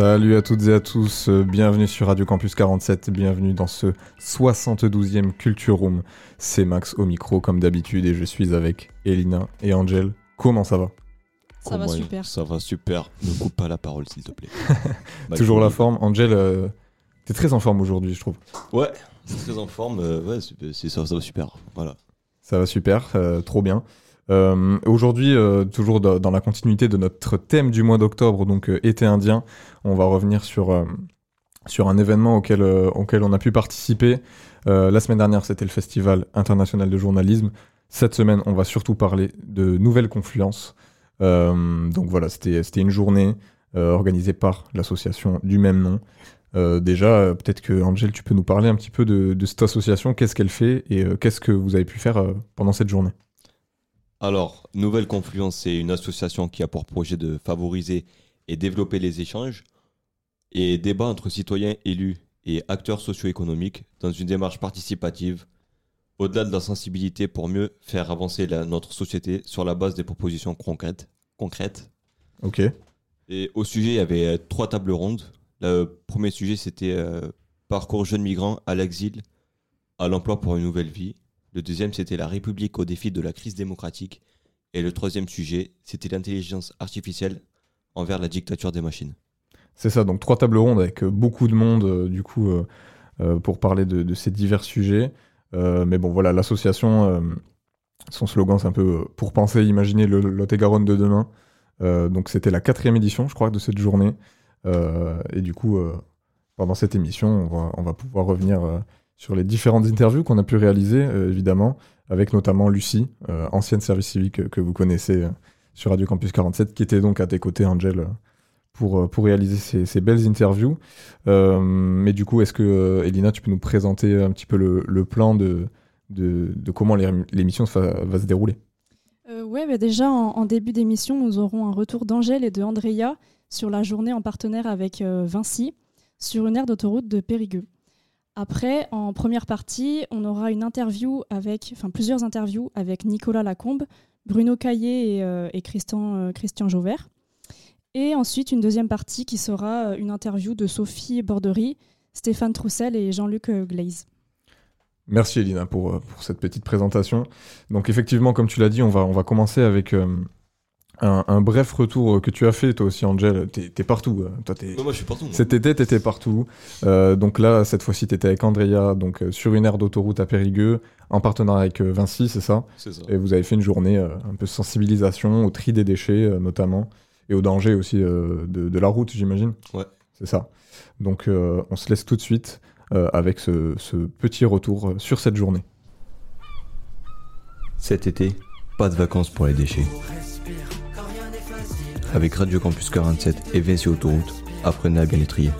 Salut à toutes et à tous, euh, bienvenue sur Radio Campus 47, bienvenue dans ce 72e Culture Room. C'est Max au micro comme d'habitude et je suis avec Elina et Angel. Comment ça va? Ça va super. Ça va super. Ne coupe pas la parole, s'il te plaît. Toujours la forme Angel, euh, t'es très en forme aujourd'hui je trouve. Ouais, c'est très en forme. euh, ouais, c'est- c'est- ça, ça va super. Voilà. Ça va super, euh, trop bien. Euh, Aujourd'hui, euh, toujours dans la continuité de notre thème du mois d'octobre, donc euh, été indien, on va revenir sur, sur un événement auquel, auquel on a pu participer. La semaine dernière, c'était le Festival international de journalisme. Cette semaine, on va surtout parler de Nouvelle Confluence. Euh, donc voilà, c'était une journée organisée par l'association du même nom. Déjà, peut-être que Angel, tu peux nous parler un petit peu de, cette association, qu'est-ce qu'elle fait et qu'est-ce que vous avez pu faire pendant cette journée? Alors, Nouvelle Confluence, c'est une association qui a pour projet de favoriser et développer les échanges et débats entre citoyens élus et acteurs socio-économiques dans une démarche participative, au-delà de la sensibilité pour mieux faire avancer la- notre société sur la base des propositions concrètes. concrètes. Ok. Et au sujet, il y avait euh, trois tables rondes. Le premier sujet, c'était euh, parcours jeunes migrants à l'exil, à l'emploi pour une nouvelle vie. Le deuxième, c'était la République au défi de la crise démocratique. Et le troisième sujet, c'était l'intelligence artificielle envers la dictature des machines. C'est ça, donc trois tables rondes avec euh, beaucoup de monde, euh, du coup, euh, pour parler de, ces divers sujets. Mais bon, voilà, l'association, son slogan, c'est un peu pour penser, imaginer le Lot-et-Garonne de demain. Donc c'était la quatrième édition, je crois, de cette journée. Et du coup, pendant cette émission, on va, on va pouvoir revenir sur les différentes interviews qu'on a pu réaliser, euh, évidemment, avec notamment Lucie, euh, ancienne service civique que vous connaissez euh, sur Radio Campus 47, qui était donc à tes côtés, Angel, pour, réaliser ces, belles interviews. Mais du coup, est-ce que, Elina, tu peux nous présenter un petit peu le, plan de, comment l'é- l'émission va, se dérouler? Ouais, bah déjà en, début d'émission, nous aurons un retour d'Angèle et de Andrea sur la journée en partenaire avec Vinci sur une aire d'autoroute de Périgueux. Après, en première partie, on aura une interview avec, enfin plusieurs interviews avec Nicolas Lacombe, Bruno Caillé et, euh, Christian, euh, Jauvert. Et ensuite, une deuxième partie qui sera euh, une interview de Sophie Bordery, Stéphane Troussel et Jean-Luc euh, Glaise. Merci Elina pour, pour cette petite présentation. Donc effectivement, comme tu l'as dit, on va, on va commencer avec un, un bref retour euh, que tu as fait toi aussi, Angel. T'es es partout. euh, Toi, t'es- moi, je suis partout. moi. Cet été, t'étais partout. Euh, donc là, cette fois-ci, t'étais avec Andrea, donc euh, sur une aire d'autoroute à Périgueux, en partenariat avec euh, Vinci, c'est ça? C'est ça. Et vous avez fait une journée euh, un peu sensibilisation au tri des déchets, euh, notamment, et au danger aussi euh, de, de la route, j'imagine? Ouais. C'est ça. Donc euh, on se laisse tout de suite euh, avec ce, ce petit retour sur cette journée. Cet été, pas de vacances pour les déchets. Avec Radio Campus 47 et Vinci Autoroute, apprenez à bien les.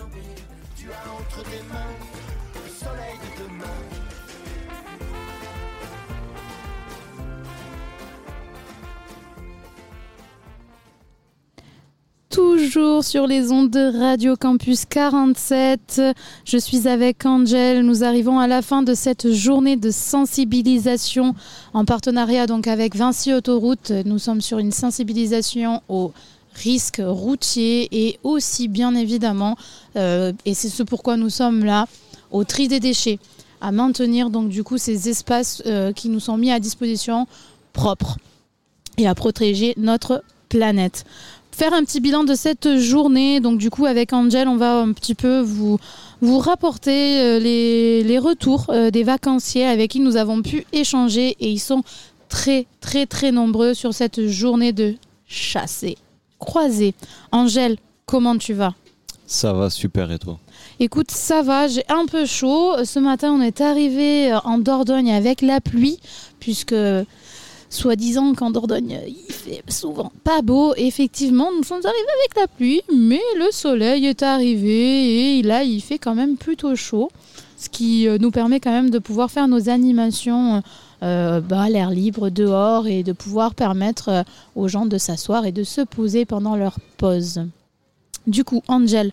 Toujours sur les ondes de Radio Campus 47. Je suis avec Angel. Nous arrivons à la fin de cette journée de sensibilisation en partenariat donc avec Vinci Autoroute. Nous sommes sur une sensibilisation aux risques routiers et aussi bien évidemment, euh, et c'est ce pourquoi nous sommes là, au tri des déchets, à maintenir donc du coup ces espaces euh, qui nous sont mis à disposition propres et à protéger notre planète faire un petit bilan de cette journée. Donc du coup avec Angel, on va un petit peu vous, vous rapporter euh, les, les retours des vacanciers avec qui nous avons pu échanger et ils sont très très très nombreux sur cette journée de chasse et croisée. Angel, comment tu vas? Ça va super et toi? Écoute, ça va, j'ai un peu chaud. Ce matin, on est arrivé en Dordogne avec la pluie, puisque soi-disant qu'en Dordogne, il fait souvent pas beau. Effectivement, nous sommes arrivés avec la pluie, mais le soleil est arrivé et là, il fait quand même plutôt chaud, ce qui euh, nous permet quand même de pouvoir faire nos animations euh, bah, l'air libre dehors et de pouvoir permettre euh, aux gens de s'asseoir et de se poser pendant leur pause. Du coup, Angel,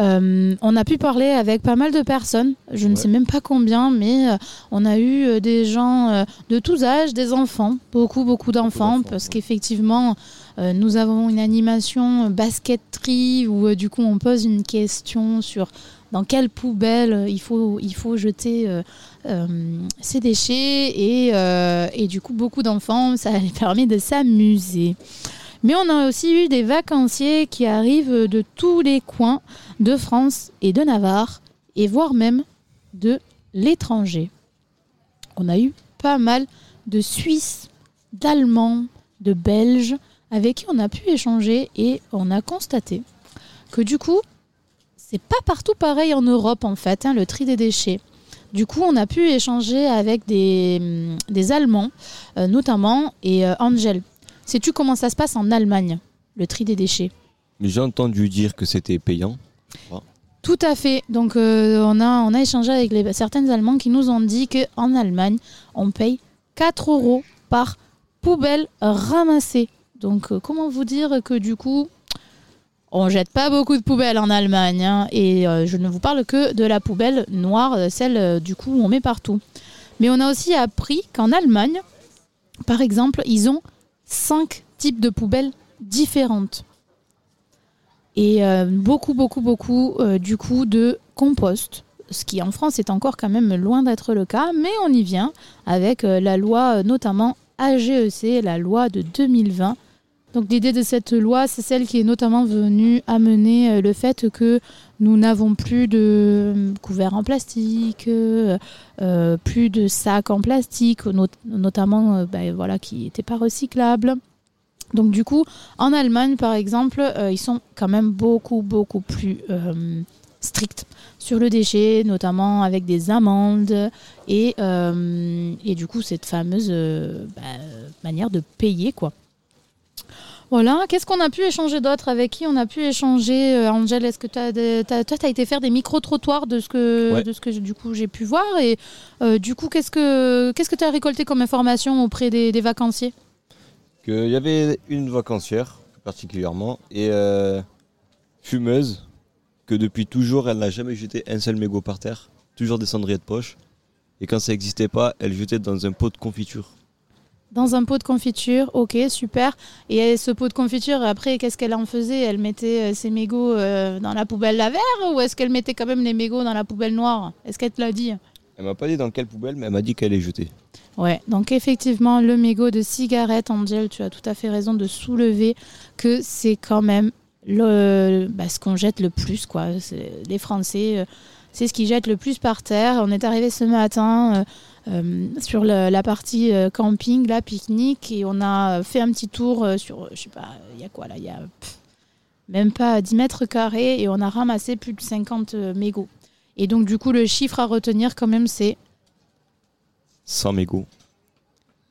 euh, on a pu parler avec pas mal de personnes, je ne Ouais. sais même pas combien, mais euh, on a eu euh, des gens de tous âges, des enfants, beaucoup, beaucoup d'enfants, parce ouais. qu'effectivement, nous avons une animation basketterie où du coup on pose une question sur dans quelle poubelle euh, il faut, il faut jeter euh, euh, ces déchets et, et du coup beaucoup d'enfants, ça les permet de s'amuser. Mais on a aussi eu des vacanciers qui arrivent de tous les coins de France et de Navarre, et voire même de l'étranger. On a eu pas mal de Suisses, d'Allemands, de Belges, avec qui on a pu échanger, et on a constaté que du coup, c'est pas partout pareil en Europe en fait, hein, le tri des déchets. Du coup, on a pu échanger avec des, des Allemands, euh, notamment, et euh, Angel. Sais-tu comment ça se passe en Allemagne, le tri des déchets? Mais j'ai entendu dire que c'était payant. Tout à fait. Donc, euh, on, a, on a échangé avec les, certains Allemands qui nous ont dit qu'en Allemagne, on paye 4 euros par poubelle ramassée. Donc, comment vous dire que du coup, on jette pas beaucoup de poubelles en Allemagne. hein. et euh, je ne vous parle que de la poubelle noire, euh, celle euh, du coup où on met partout. Mais on a aussi appris qu'en Allemagne, par exemple, ils ont 5 types de poubelles différentes et beaucoup, beaucoup, beaucoup du coup de compost. Ce qui en France est encore quand même loin d'être le cas, mais on y vient avec la loi notamment AGEC, la loi de 2020. Donc l'idée de cette loi, c'est celle qui est notamment venue amener euh, le fait que nous n'avons plus de euh, couverts en plastique, euh, plus de sacs en plastique, not- notamment ben, voilà, qui n'étaient pas recyclables. Donc du coup, en Allemagne, par exemple, ils sont quand même beaucoup, beaucoup plus stricts sur le déchet, notamment avec des amendes et, et du coup, cette fameuse bah, manière de payer, quoi. Voilà, qu'est-ce qu'on a pu échanger d'autre Avec qui on a pu échanger euh, Angèle, est-ce que des- toi, tu as été faire des micro-trottoirs de ce que, Ouais. de ce que du coup j'ai pu voir? Et euh, du coup, qu'est-ce que tu as récolté comme information auprès des, des vacanciers? Qu'il y avait une vacancière, particulièrement, et euh, fumeuse, que depuis toujours, elle n'a jamais jeté un seul mégot par terre, toujours des cendriers de poche. Et quand ça n'existait pas, elle jetait dans un pot de confiture. Dans un pot de confiture, ok, super. Et ce pot de confiture, après, qu'est-ce qu'elle en faisait? Elle mettait euh, ses mégots euh, dans la poubelle la vert ou est-ce qu'elle mettait quand même les mégots dans la poubelle noire? Est-ce qu'elle te l'a dit? Elle m'a pas dit dans quelle poubelle, mais elle m'a dit qu'elle les jetait. Ouais, donc effectivement, le mégot de cigarette, Angel, tu as tout à fait raison de soulever que c'est quand même le, bah, ce qu'on jette le plus, quoi. Les Français, euh, c'est ce qu'ils jettent le plus par terre. On est arrivé ce matin euh, euh, sur le- la partie euh, camping, là, pique-nique, et on a fait un petit tour euh, sur, je sais pas, il y a quoi là Il y a pff, même pas 10 mètres carrés, et on a ramassé plus de 50 mégots. Et donc, du coup, le chiffre à retenir, quand même, c'est 100 mégots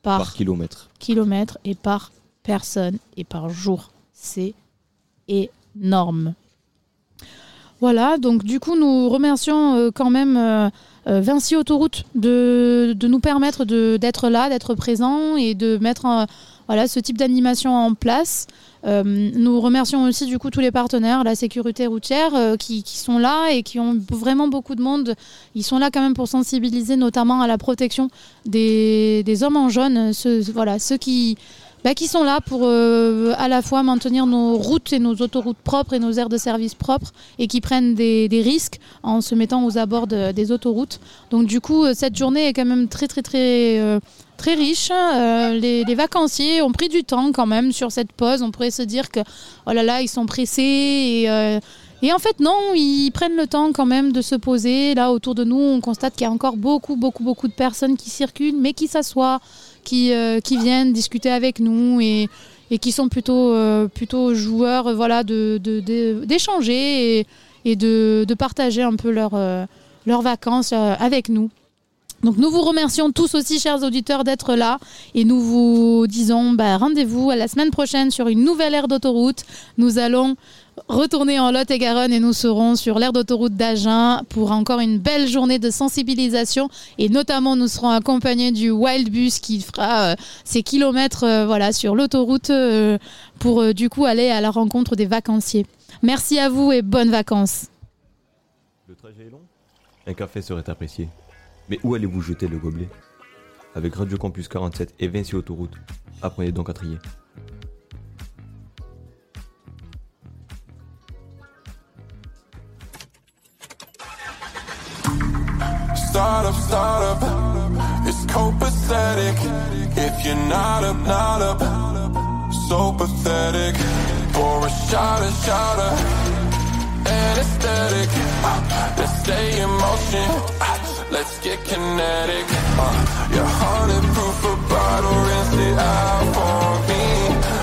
par par kilomètre. kilomètres et par personne et par jour. C'est énorme. Voilà, donc du coup, nous remercions quand même Vinci Autoroute de, de nous permettre d'être là, d'être présents et de mettre euh, voilà, ce type d'animation en place. Euh, nous remercions aussi du coup tous les partenaires, la sécurité routière, euh, qui, qui sont là et qui ont vraiment beaucoup de monde. Ils sont là quand même pour sensibiliser notamment à la protection des, des hommes en jaune, voilà, ceux qui, bah, qui sont là pour euh, à la fois maintenir nos routes et nos autoroutes propres et nos aires de service propres et qui prennent des, risques en se mettant aux abords de- des autoroutes. Donc du coup, euh, cette journée est quand même très très très euh, très riche. Les, vacanciers ont pris du temps quand même sur cette pause. On pourrait se dire que oh là là, ils sont pressés et en fait, non, ils prennent le temps quand même de se poser. Là, autour de nous, on constate qu'il y a encore beaucoup, beaucoup, beaucoup de personnes qui circulent, mais qui s'assoient, qui, euh, qui viennent discuter avec nous et, qui sont plutôt, euh, joueurs euh, voilà, de, de- de- d'échanger et, de, partager un peu leur, euh, leurs vacances avec nous. Donc nous vous remercions tous aussi, chers auditeurs, d'être là et nous vous disons bah, rendez-vous à la semaine prochaine sur une nouvelle aire d'autoroute. Nous allons retourner en Lot-et-Garonne et nous serons sur l'aire d'autoroute d'Agen pour encore une belle journée de sensibilisation et notamment nous serons accompagnés du Wild Bus qui fera euh, ses kilomètres euh, voilà, sur l'autoroute euh, pour du coup aller à la rencontre des vacanciers. Merci à vous et bonnes vacances. Le trajet est long Un café serait apprécié. Mais où allez-vous jeter le gobelet? Avec Radio Campus 47 et Vinci Autoroute, apprenez donc à trier. Startup, startup, it's copacetic. If you're not up, not up, so pathetic. For a shot, a shot of anesthetic. Let's stay in motion. Let's get kinetic. Uh, your hundred proof of bottle, rinse it out for me.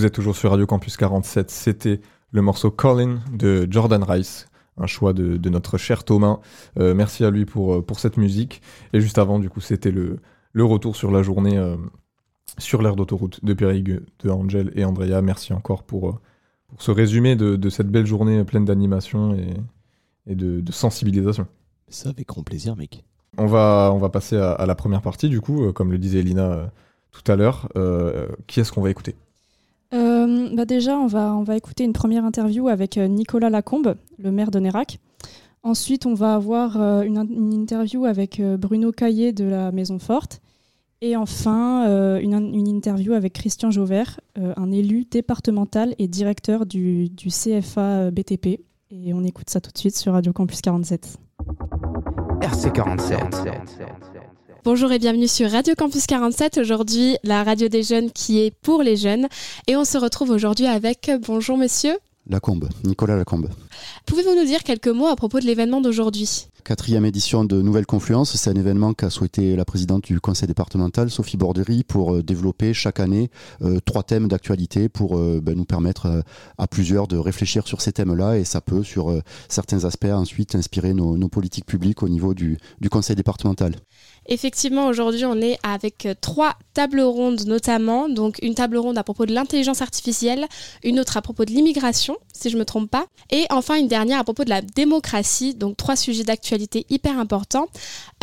Vous êtes toujours sur Radio Campus 47. C'était le morceau Colin de Jordan Rice, un choix de, de notre cher Thomas. Euh, merci à lui pour, euh, pour cette musique. Et juste avant, du coup, c'était le, le retour sur la journée euh, sur l'aire d'autoroute de Périgueux, de Angel et Andrea. Merci encore pour, pour ce résumé de, de cette belle journée pleine d'animation et, et de, de sensibilisation. Ça avec grand plaisir, mec. On va, on va passer à, à la première partie, du coup, comme le disait Elina tout à l'heure. Euh, qui est-ce qu'on va écouter? Euh, bah déjà, on va, on va écouter une première interview avec euh, Nicolas Lacombe, le maire de Nérac. Ensuite, on va avoir euh, une, une interview avec Bruno Caillé de la Maison Forte. Et enfin, une, une interview avec Christian Jauvert, un élu départemental et directeur du, du CFA BTP. Et on écoute ça tout de suite sur Radio Campus 47. RC47. Bonjour et bienvenue sur Radio Campus 47. Aujourd'hui, la radio des jeunes qui est pour les jeunes. Et on se retrouve aujourd'hui avec, bonjour monsieur, Lacombe, Nicolas Lacombe. pouvez-vous nous dire quelques mots à propos de l'événement d'aujourd'hui? Quatrième édition de Nouvelle Confluence, c'est un événement qu'a souhaité la présidente du conseil départemental, Sophie Bordery, pour euh, développer chaque année euh, trois thèmes d'actualité pour euh, ben, nous permettre à plusieurs de réfléchir sur ces thèmes-là et ça peut, sur certains aspects, ensuite inspirer nos, politiques publiques au niveau du, conseil départemental. Effectivement, aujourd'hui, on est avec trois tables rondes notamment. Donc, une table ronde à propos de l'intelligence artificielle, une autre à propos de l'immigration, si je ne me trompe pas, et enfin une dernière à propos de la démocratie. Donc, trois sujets d'actualité hyper importants.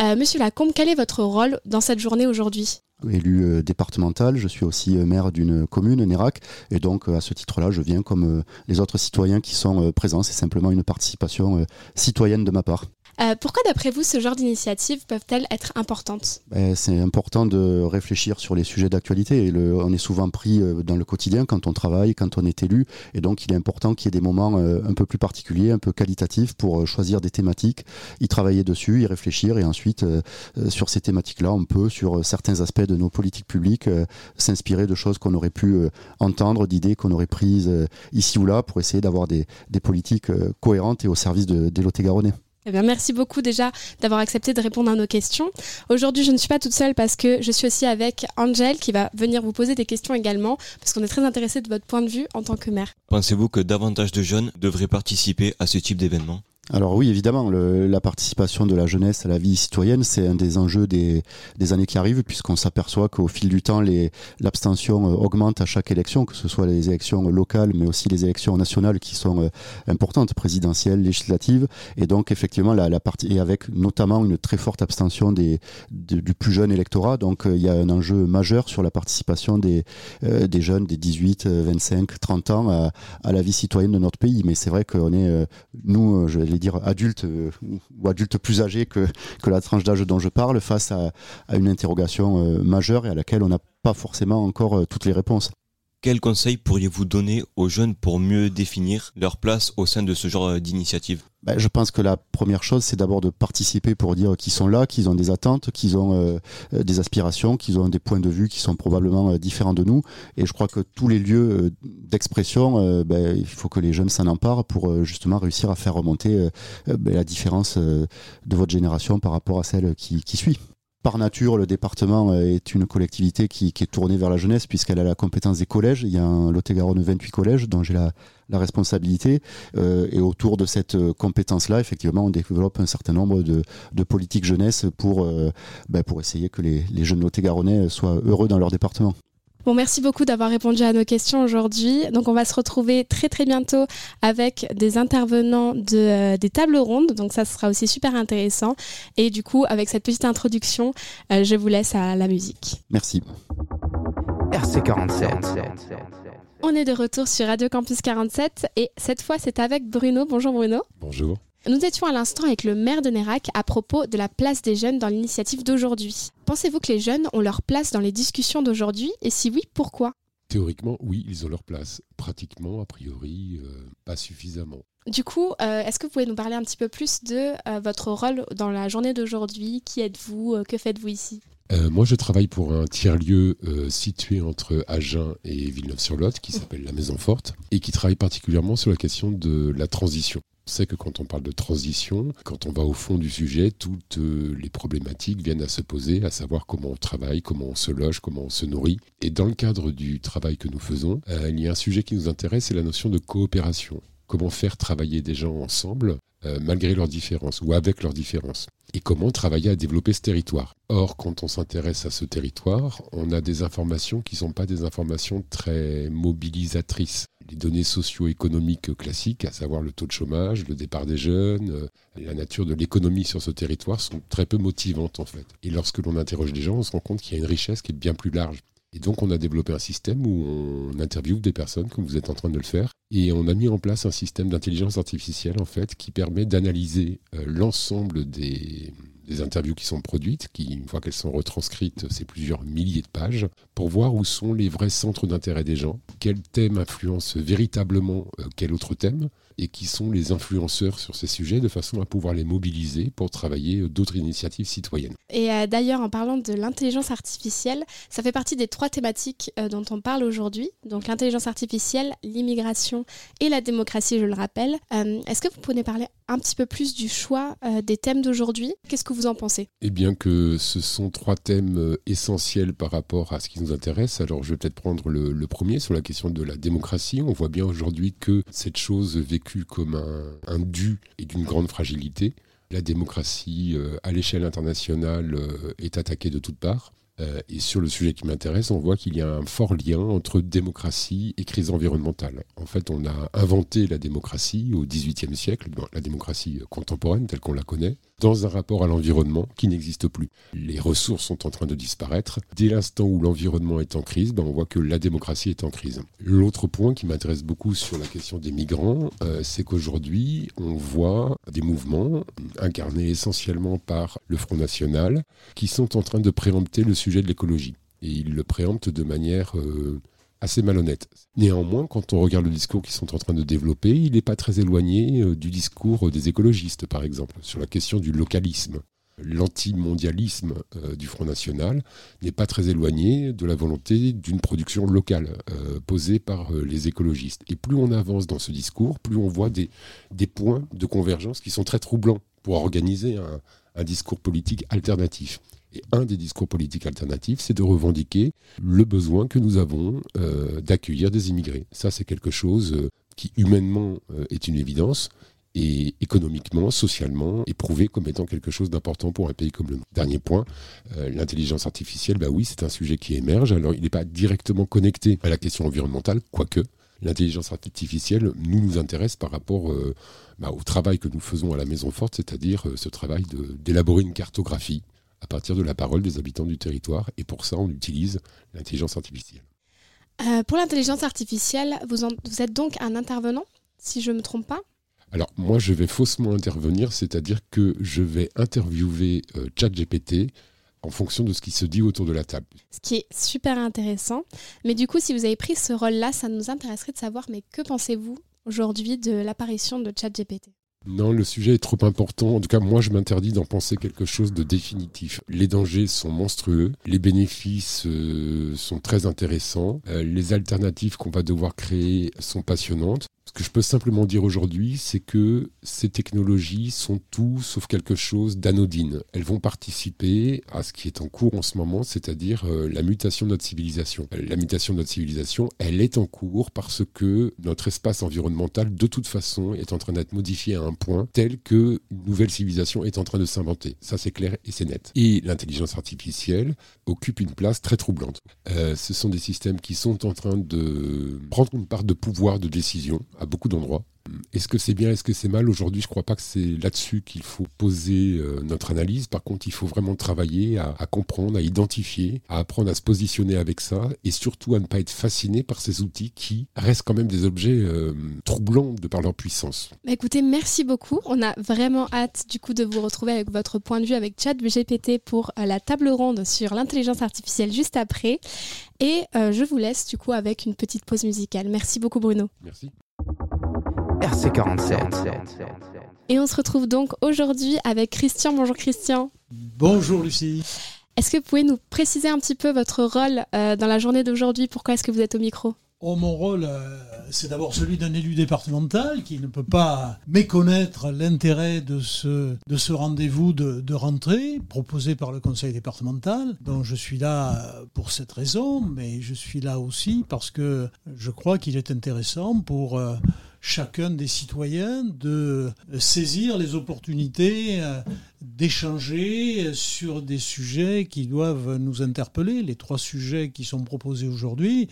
Euh, Monsieur Lacombe, quel est votre rôle dans cette journée aujourd'hui? Élu euh, départemental, je suis aussi euh, maire d'une commune, Nérac, et donc à ce titre-là, je viens comme les autres citoyens qui sont présents. C'est simplement une participation citoyenne de ma part. Euh, pourquoi, d'après vous, ce genre d'initiatives peuvent-elles être importantes? Ben, c'est important de réfléchir sur les sujets d'actualité. On est souvent pris euh, dans le quotidien quand on travaille, quand on est élu. Et donc, il est important qu'il y ait des moments euh, un peu plus particuliers, un peu qualitatifs pour choisir des thématiques, y travailler dessus, y réfléchir. Et ensuite, sur ces thématiques-là, on peut, sur certains aspects de nos politiques publiques, s'inspirer de choses qu'on aurait pu entendre, d'idées qu'on aurait prises ici ou là pour essayer d'avoir des, politiques cohérentes et au service de, des Lot-et-Garonnais. Eh bien, merci beaucoup déjà d'avoir accepté de répondre à nos questions. Aujourd'hui, je ne suis pas toute seule parce que je suis aussi avec Angel qui va venir vous poser des questions également parce qu'on est très intéressé de votre point de vue en tant que maire. Pensez-vous que davantage de jeunes devraient participer à ce type d'événement? Alors oui, évidemment, le- la participation de la jeunesse à la vie citoyenne, c'est un des enjeux des, des années qui arrivent, puisqu'on s'aperçoit qu'au fil du temps, l'abstention euh, augmente à chaque élection, que ce soit les élections locales, mais aussi les élections nationales qui sont euh, importantes, présidentielles, législatives, et donc effectivement, la, la partie, et avec notamment une très forte abstention des, de- du plus jeune électorat, donc euh, il y a un enjeu majeur sur la participation des, des jeunes des 18, euh, 25, 30 ans à, à la vie citoyenne de notre pays. Mais c'est vrai qu'on est, nous, je vais dire adultes euh, ou- adultes plus âgés que, que la tranche d'âge dont je parle, face à, à une interrogation euh, majeure et à laquelle on n'a pas forcément encore euh, toutes les réponses. Quels conseils pourriez-vous donner aux jeunes pour mieux définir leur place au sein de ce genre euh, d'initiative? Ben, je pense que la première chose, c'est d'abord de participer pour dire qu'ils sont là, qu'ils ont des attentes, qu'ils ont euh, euh, des aspirations, qu'ils ont des points de vue qui sont probablement différents de nous. Et je crois que tous les lieux d'expression, ben, il faut que les jeunes s'en emparent pour justement réussir à faire remonter ben, la différence de votre génération par rapport à celle qui suit. Par nature, le département est une collectivité qui, est tournée vers la jeunesse puisqu'elle a la compétence des collèges. Il y a un Lot-et-Garonne 28 collèges dont j'ai la, responsabilité. Euh, et autour de cette euh, compétence-là, effectivement, on développe un certain nombre de, politiques jeunesse pour, euh, ben, pour essayer que les, les jeunes Lot-et-Garonnais soient heureux dans leur département. Bon, merci beaucoup d'avoir répondu à nos questions aujourd'hui. Donc, on va se retrouver très très bientôt avec des intervenants de, euh, des tables rondes. Donc, ça sera aussi super intéressant. Et du coup, avec cette petite introduction, euh, je vous laisse à la musique. Merci. RC47. On est de retour sur Radio Campus 47 et cette fois, c'est avec Bruno. Bonjour Bruno. Bonjour. Nous étions à l'instant avec le maire de Nérac à propos de la place des jeunes dans l'initiative d'aujourd'hui. Pensez-vous que les jeunes ont leur place dans les discussions d'aujourd'hui? Et si oui, pourquoi? Théoriquement, oui, ils ont leur place. Pratiquement, a priori, euh, pas suffisamment. Du coup, euh, est-ce que vous pouvez nous parler un petit peu plus de euh, votre rôle dans la journée d'aujourd'hui? Qui êtes-vous? Que faites-vous ici? Moi, je travaille pour un tiers-lieu situé entre Agen et Villeneuve-sur-Lot qui s'appelle la Maison Forte et qui travaille particulièrement sur la question de la transition. On sait que quand on parle de transition, quand on va au fond du sujet, toutes euh, les problématiques viennent à se poser, à savoir comment on travaille, comment on se loge, comment on se nourrit. Et dans le cadre du travail que nous faisons, euh, il y a un sujet qui nous intéresse, c'est la notion de coopération. Comment faire travailler des gens ensemble euh, malgré leurs différences ou avec leurs différences et comment travailler à développer ce territoire. Or, quand on s'intéresse à ce territoire, on a des informations qui ne sont pas des informations très mobilisatrices. Les données socio-économiques classiques, à savoir le taux de chômage, le départ des jeunes, euh, la nature de l'économie sur ce territoire sont très peu motivantes en fait. Et lorsque l'on interroge les gens, on se rend compte qu'il y a une richesse qui est bien plus large. Et donc on a développé un système où on interviewe des personnes, comme vous êtes en train de le faire, et on a mis en place un système d'intelligence artificielle en fait qui permet d'analyser euh, l'ensemble des, des interviews qui sont produites, qui une fois qu'elles sont retranscrites, c'est plusieurs milliers de pages, pour voir où sont les vrais centres d'intérêt des gens, quel thème influence véritablement euh, quel autre thème, et qui sont les influenceurs sur ces sujets, de façon à pouvoir les mobiliser pour travailler euh, d'autres initiatives citoyennes. Et euh, d'ailleurs, en parlant de l'intelligence artificielle, ça fait partie des trois thématiques euh, dont on parle aujourd'hui. Donc l'intelligence artificielle, l'immigration et la démocratie, je le rappelle. Euh, Est-ce que vous pouvez parler un petit peu plus du choix des thèmes d'aujourd'hui? Qu'est-ce que vous en pensez? Eh bien que ce sont trois thèmes essentiels par rapport à ce qui nous intéresse. Alors je vais peut-être prendre le, le premier sur la question de la démocratie. On voit bien aujourd'hui que cette chose vécue comme un, un dû est d'une grande fragilité. La démocratie euh, à l'échelle internationale euh, est attaquée de toutes parts. Euh, et sur le sujet qui m'intéresse, on voit qu'il y a un fort lien entre démocratie et crise environnementale. En fait, on a inventé la démocratie au XVIIIe siècle, la démocratie contemporaine telle qu'on la connaît, dans un rapport à l'environnement qui n'existe plus. Les ressources sont en train de disparaître. Dès l'instant où l'environnement est en crise, ben, on voit que la démocratie est en crise. L'autre point qui m'intéresse beaucoup sur la question des migrants, euh, c'est qu'aujourd'hui, on voit des mouvements incarnés essentiellement par le Front National qui sont en train de préempter le sujet de l'écologie. Et ils le préemptent de manière... Euh, assez malhonnête. Néanmoins, quand on regarde le discours qu'ils sont en train de développer, il n'est pas très éloigné euh, du discours des écologistes, par exemple, sur la question du localisme. L'antimondialisme euh, du Front National n'est pas très éloigné de la volonté d'une production locale euh, posée par les écologistes. Et plus on avance dans ce discours, plus on voit des, points de convergence qui sont très troublants pour organiser un discours politique alternatif. Et un des discours politiques alternatifs, c'est de revendiquer le besoin que nous avons euh, d'accueillir des immigrés. Ça, c'est quelque chose euh, qui humainement euh, est une évidence et économiquement, socialement, est prouvé comme étant quelque chose d'important pour un pays comme le nôtre. Dernier point, l'intelligence artificielle, bah oui, c'est un sujet qui émerge. Alors, il n'est pas directement connecté à la question environnementale, quoique l'intelligence artificielle nous nous intéresse par rapport bah, au travail que nous faisons à la Maison Forte, c'est-à-dire ce travail d'élaborer une cartographie à partir de la parole des habitants du territoire. Et pour ça, on utilise l'intelligence artificielle. Euh, pour l'intelligence artificielle, vous, vous, êtes donc un intervenant, si je ne me trompe pas? Alors, moi, je vais faussement intervenir, c'est-à-dire que je vais interviewer euh, ChatGPT en fonction de ce qui se dit autour de la table. Ce qui est super intéressant. Mais du coup, si vous avez pris ce rôle-là, ça nous intéresserait de savoir, mais que pensez-vous aujourd'hui de l'apparition de ChatGPT? Non, le sujet est trop important. En tout cas, moi, je m'interdis d'en penser quelque chose de définitif. Les dangers sont monstrueux, les bénéfices euh, sont très intéressants, euh, les alternatives qu'on va devoir créer sont passionnantes. Ce que je peux simplement dire aujourd'hui, c'est que ces technologies sont tout sauf quelque chose d'anodine. Elles vont participer à ce qui est en cours en ce moment, c'est-à-dire euh, la mutation de notre civilisation. La mutation de notre civilisation, elle est en cours parce que notre espace environnemental, de toute façon, est en train d'être modifié à un point tel que une nouvelle civilisation est en train de s'inventer. Ça, c'est clair et c'est net. Et l'intelligence artificielle occupe une place très troublante. Euh, ce sont des systèmes qui sont en train de prendre une part de pouvoir de décision à beaucoup d'endroits. Est-ce que c'est bien, est-ce que c'est mal Aujourd'hui, je ne crois pas que c'est là-dessus qu'il faut poser euh, notre analyse. Par contre, il faut vraiment travailler à, comprendre, à identifier, à apprendre à se positionner avec ça et surtout à ne pas être fasciné par ces outils qui restent quand même des objets euh, troublants de par leur puissance. Bah, écoutez, merci beaucoup. On a vraiment hâte du coup de vous retrouver avec votre point de vue avec ChatGPT pour euh, la table ronde sur l'intelligence artificielle juste après. Et je vous laisse du coup avec une petite pause musicale. Merci beaucoup Bruno. Merci. RC47. Et on se retrouve donc aujourd'hui avec Christian. Bonjour Christian. Bonjour Lucie. Est-ce que vous pouvez nous préciser un petit peu votre rôle euh, dans la journée d'aujourd'hui? Pourquoi est-ce que vous êtes au micro? Oh, mon rôle, euh, c'est d'abord celui d'un élu départemental qui ne peut pas méconnaître l'intérêt de ce, de ce rendez-vous de, de, rentrée proposé par le conseil départemental, dont je suis là pour cette raison, mais je suis là aussi parce que je crois qu'il est intéressant pour... Euh, chacun des citoyens de saisir les opportunités euh, d'échanger sur des sujets qui doivent nous interpeller. Les trois sujets qui sont proposés aujourd'hui.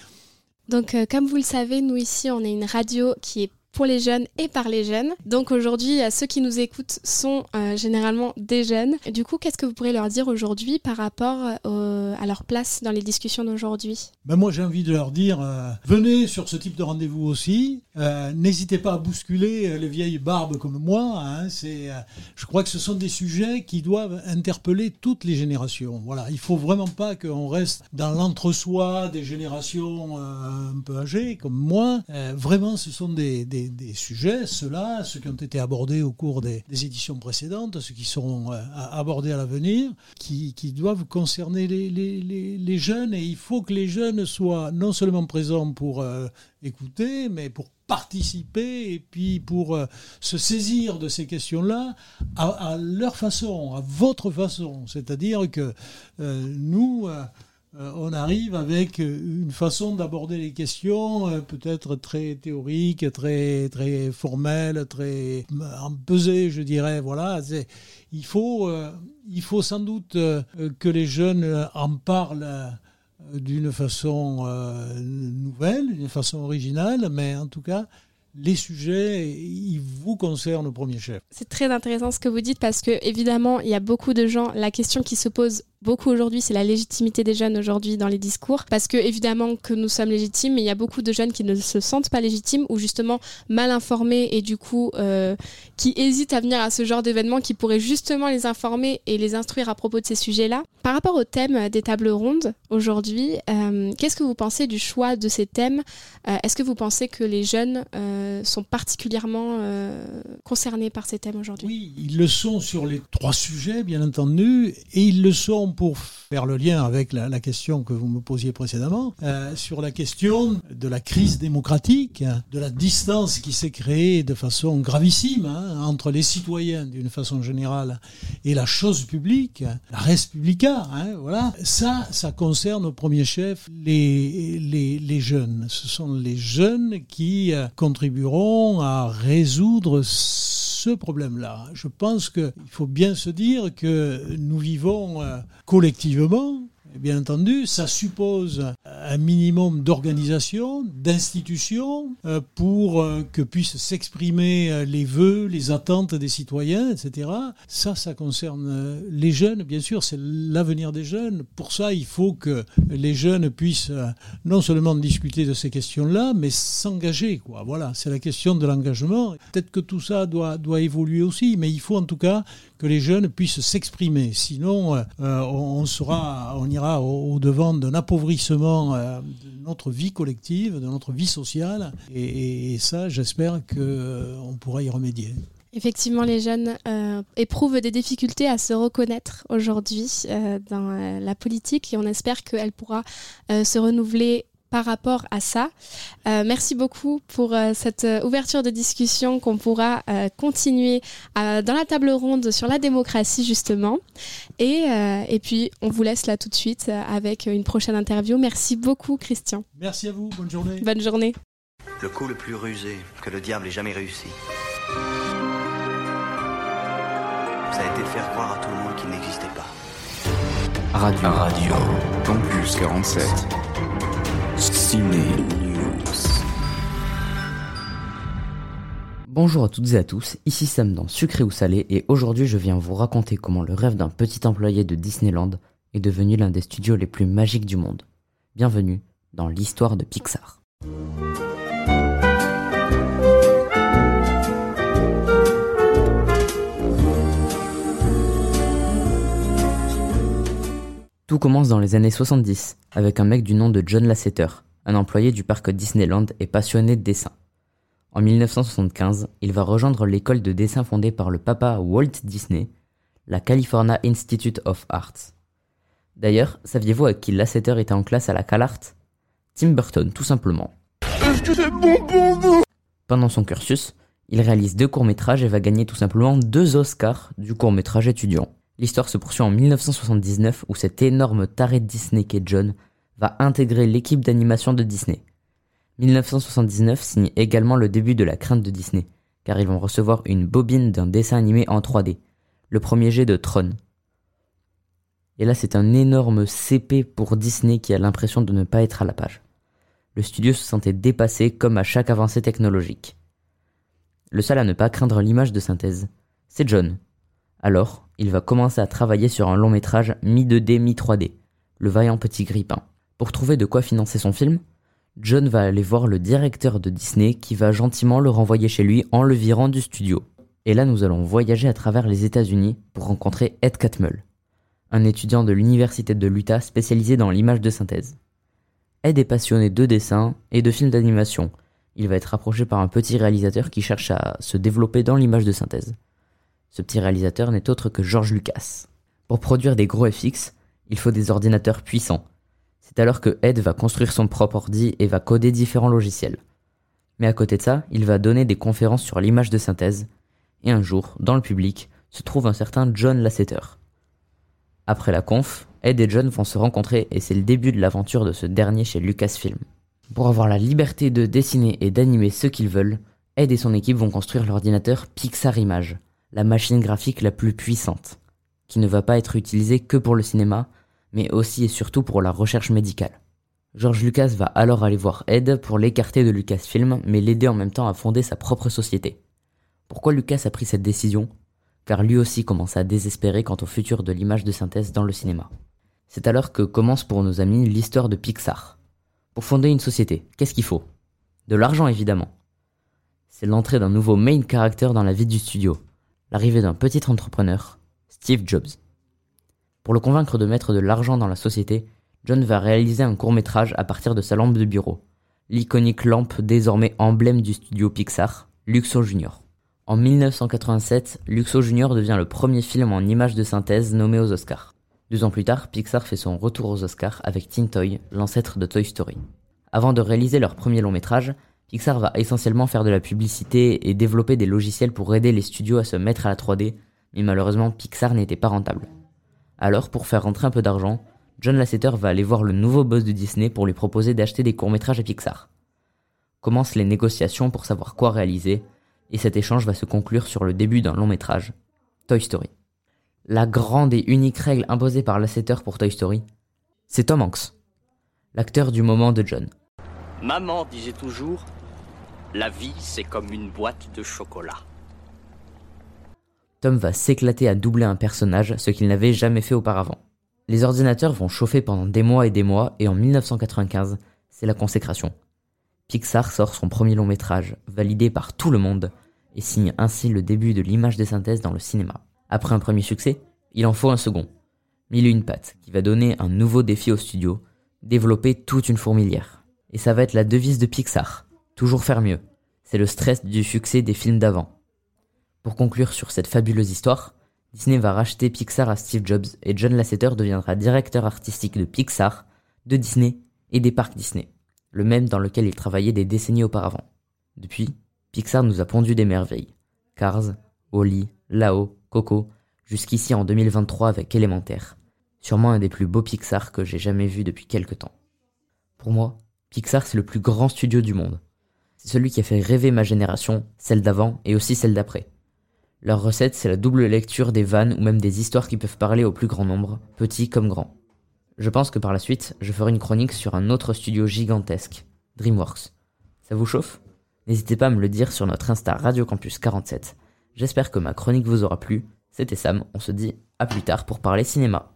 Donc, euh, comme vous le savez, nous ici, on est une radio qui est pour les jeunes et par les jeunes. Donc aujourd'hui, ceux qui nous écoutent sont euh, généralement des jeunes. Du coup, qu'est-ce que vous pourrez leur dire aujourd'hui par rapport euh, à leur place dans les discussions d'aujourd'hui? Ben Moi, j'ai envie de leur dire, euh, venez sur ce type de rendez-vous aussi. N'hésitez pas à bousculer les vieilles barbes comme moi. Hein. c'est, je crois que ce sont des sujets qui doivent interpeller toutes les générations. Voilà, il faut vraiment pas qu'on reste dans l'entre-soi des générations un peu âgées comme moi. vraiment, ce sont des, sujets, ceux-là, ceux qui ont été abordés au cours des, éditions précédentes, ceux qui seront euh, abordés à l'avenir, qui, doivent concerner les, jeunes. Et il faut que les jeunes soient non seulement présents pour euh, écouter, mais pour participer et puis pour euh, se saisir de ces questions-là à, leur façon, à votre façon. C'est-à-dire que nous, on arrive avec une façon d'aborder les questions euh, peut-être très théorique, très très formelle, très empesée, je dirais. Voilà, il faut euh, il faut sans doute que les jeunes en parlent d'une façon nouvelle, d'une façon originale, mais en tout cas les sujets, ils vous concernent au premier chef. C'est très intéressant ce que vous dites parce que évidemment, il y a beaucoup de gens, la question qui se pose beaucoup aujourd'hui, c'est la légitimité des jeunes aujourd'hui dans les discours. Parce que évidemment que nous sommes légitimes, mais il y a beaucoup de jeunes qui ne se sentent pas légitimes ou justement mal informés et du coup euh, qui hésitent à venir à ce genre d'événement qui pourrait justement les informer et les instruire à propos de ces sujets-là. Par rapport au thème des tables rondes aujourd'hui, euh, qu'est-ce que vous pensez du choix de ces thèmes? Euh, Est-ce que vous pensez que les jeunes sont particulièrement concernés par ces thèmes aujourd'hui? Oui, ils le sont sur les trois sujets, bien entendu, et ils le sont pour faire le lien avec la, question que vous me posiez précédemment, euh, sur la question de la crise démocratique, de la distance qui s'est créée de façon gravissime hein, entre les citoyens d'une façon générale et la chose publique, la res publica, hein, voilà. Ça, ça concerne au premier chef les, les, les jeunes. Ce sont les jeunes qui euh, contribueront à résoudre ce problème-là. Je pense qu'il faut bien se dire que nous vivons euh, collectivement. Bien entendu, ça suppose un minimum d'organisation, d'institutions, euh, pour euh, que puissent s'exprimer euh, les vœux, les attentes des citoyens, etc. Ça, ça concerne les jeunes, bien sûr, c'est l'avenir des jeunes. Pour ça, il faut que les jeunes puissent non seulement discuter de ces questions-là, mais s'engager. Voilà, c'est la question de l'engagement. Peut-être que tout ça doit, doit évoluer aussi, mais il faut en tout cas que les jeunes puissent s'exprimer. Sinon, on, on sera, on ira au, devant d'un appauvrissement euh, de notre vie collective, de notre vie sociale, et, ça, j'espère que euh, pourra y remédier. Effectivement, les jeunes euh, éprouvent des difficultés à se reconnaître aujourd'hui dans la politique et on espère qu'elle pourra se renouveler par rapport à ça. Euh, merci beaucoup pour euh, cette euh, ouverture de discussion qu'on pourra euh, continuer euh, dans la table ronde sur la démocratie justement. Et, euh, et puis, on vous laisse là tout de suite avec une prochaine interview. Merci beaucoup, Christian. Merci à vous, bonne journée. Bonne journée. Le coup le plus rusé que le diable ait jamais réussi. Ça a été de faire croire à tout le monde qu'il n'existait pas. Radio. Radio. Campus 47. Bonjour à toutes et à tous, ici Sam dans Sucré ou Salé et aujourd'hui je viens vous raconter comment le rêve d'un petit employé de Disneyland est devenu l'un des studios les plus magiques du monde. Bienvenue dans l'histoire de Pixar. Tout commence dans les années 70 avec un mec du nom de John Lasseter, un employé du parc Disneyland et passionné de dessin. En 1975, il va rejoindre l'école de dessin fondée par le papa Walt Disney, la California Institute of Arts. D'ailleurs, saviez-vous avec qui Lasseter était en classe à la CalArt? Tim Burton, tout simplement. Pendant son cursus, il réalise deux courts-métrages et va gagner tout simplement deux Oscars du court-métrage étudiant. L'histoire se poursuit en 1979 où cet énorme taré de Disney qu'est John va intégrer l'équipe d'animation de Disney. 1979 signe également le début de la crainte de Disney, car ils vont recevoir une bobine d'un dessin animé en 3D, le premier jet de Tron. Et là c'est un énorme CP pour Disney qui a l'impression de ne pas être à la page. Le studio se sentait dépassé comme à chaque avancée technologique. Le seul à ne pas craindre l'image de synthèse, c'est John. Alors, il va commencer à travailler sur un long métrage mi-2D, mi-3D, Le vaillant petit grippin. Pour trouver de quoi financer son film, John va aller voir le directeur de Disney qui va gentiment le renvoyer chez lui en le virant du studio. Et là, nous allons voyager à travers les États-Unis pour rencontrer Ed Catmull, un étudiant de l'université de l'Utah spécialisé dans l'image de synthèse. Ed est passionné de dessin et de films d'animation. Il va être approché par un petit réalisateur qui cherche à se développer dans l'image de synthèse. Ce petit réalisateur n'est autre que George Lucas. Pour produire des gros FX, il faut des ordinateurs puissants. C'est alors que Ed va construire son propre ordi et va coder différents logiciels. Mais à côté de ça, il va donner des conférences sur l'image de synthèse, et un jour, dans le public, se trouve un certain John Lasseter. Après la conf, Ed et John vont se rencontrer et c'est le début de l'aventure de ce dernier chez Lucasfilm. Pour avoir la liberté de dessiner et d'animer ce qu'ils veulent, Ed et son équipe vont construire l'ordinateur Pixar Image, la machine graphique la plus puissante, qui ne va pas être utilisée que pour le cinéma, mais aussi et surtout pour la recherche médicale. George Lucas va alors aller voir Ed pour l'écarter de Lucasfilm, mais l'aider en même temps à fonder sa propre société. Pourquoi Lucas a pris cette décision? Car lui aussi commence à désespérer quant au futur de l'image de synthèse dans le cinéma. C'est alors que commence pour nos amis l'histoire de Pixar. Pour fonder une société, qu'est-ce qu'il faut? De l'argent évidemment. C'est l'entrée d'un nouveau main character dans la vie du studio, l'arrivée d'un petit entrepreneur, Steve Jobs. Pour le convaincre de mettre de l'argent dans la société, John va réaliser un court métrage à partir de sa lampe de bureau, l'iconique lampe désormais emblème du studio Pixar, Luxo Junior. En 1987, Luxo Junior devient le premier film en images de synthèse nommé aux Oscars. Deux ans plus tard, Pixar fait son retour aux Oscars avec Teen Toy, l'ancêtre de Toy Story. Avant de réaliser leur premier long métrage, Pixar va essentiellement faire de la publicité et développer des logiciels pour aider les studios à se mettre à la 3D, mais malheureusement Pixar n'était pas rentable. Alors, pour faire rentrer un peu d'argent, John Lasseter va aller voir le nouveau boss de Disney pour lui proposer d'acheter des courts-métrages à Pixar. Commencent les négociations pour savoir quoi réaliser, et cet échange va se conclure sur le début d'un long métrage, Toy Story. La grande et unique règle imposée par Lasseter pour Toy Story, c'est Tom Hanks, l'acteur du moment de John. Maman disait toujours, la vie c'est comme une boîte de chocolat. Tom va s'éclater à doubler un personnage, ce qu'il n'avait jamais fait auparavant. Les ordinateurs vont chauffer pendant des mois et des mois, et en 1995, c'est la consécration. Pixar sort son premier long métrage, validé par tout le monde, et signe ainsi le début de l'image de synthèse dans le cinéma. Après un premier succès, il en faut un second. Mille une pattes, qui va donner un nouveau défi au studio, développer toute une fourmilière. Et ça va être la devise de Pixar, toujours faire mieux. C'est le stress du succès des films d'avant. Pour conclure sur cette fabuleuse histoire, Disney va racheter Pixar à Steve Jobs et John Lasseter deviendra directeur artistique de Pixar, de Disney et des parcs Disney, le même dans lequel il travaillait des décennies auparavant. Depuis, Pixar nous a pondu des merveilles. Cars, Wally, Lao, Coco, jusqu'ici en 2023 avec Élémentaire. Sûrement un des plus beaux Pixar que j'ai jamais vu depuis quelque temps. Pour moi, Pixar c'est le plus grand studio du monde. C'est celui qui a fait rêver ma génération, celle d'avant et aussi celle d'après. Leur recette, c'est la double lecture des vannes ou même des histoires qui peuvent parler au plus grand nombre, petits comme grands. Je pense que par la suite, je ferai une chronique sur un autre studio gigantesque, DreamWorks. Ça vous chauffe? N'hésitez pas à me le dire sur notre Insta Radio Campus 47. J'espère que ma chronique vous aura plu. C'était Sam, on se dit à plus tard pour parler cinéma.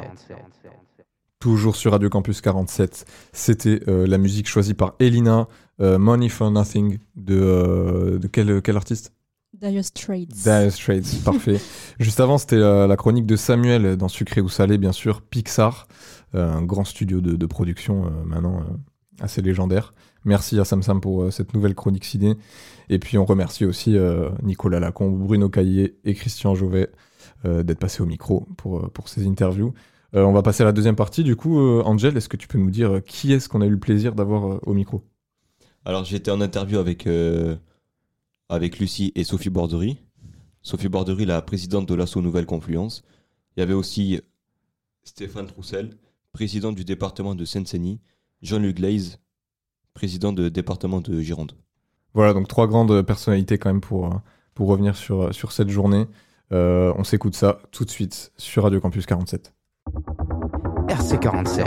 RC47. Toujours sur Radio Campus 47, c'était euh, la musique choisie par Elina, euh, Money for Nothing, de, euh, de quel, quel artiste? Dire Straits. Dire Straits, parfait. Juste avant, c'était la chronique de Samuel dans Sucré ou Salé, bien sûr, Pixar, un grand studio de, de production maintenant assez légendaire. Merci à Sam Sam pour euh, cette nouvelle chronique ciné. Et puis on remercie aussi euh, Nicolas Lacombe, Bruno Caillé et Christian Jovet euh, d'être passés au micro pour, euh, pour ces interviews. Euh, on va passer à la deuxième partie. Du coup, euh, Angel, est-ce que tu peux nous dire euh, qui est-ce qu'on a eu le plaisir d'avoir euh, au micro? Alors j'étais en interview avec, euh, avec Lucie et Sophie Bordery. Sophie Bordery, la présidente de l'ASSO Nouvelle Confluence. Il y avait aussi Stéphane Troussel, président du département de Seine-Saint-Denis. Jean-Luc Glaise, président du département de Gironde. Voilà, donc trois grandes personnalités quand même pour, euh, pour revenir sur, sur cette journée. Euh, on s'écoute ça tout de suite sur Radio Campus 47. RC47.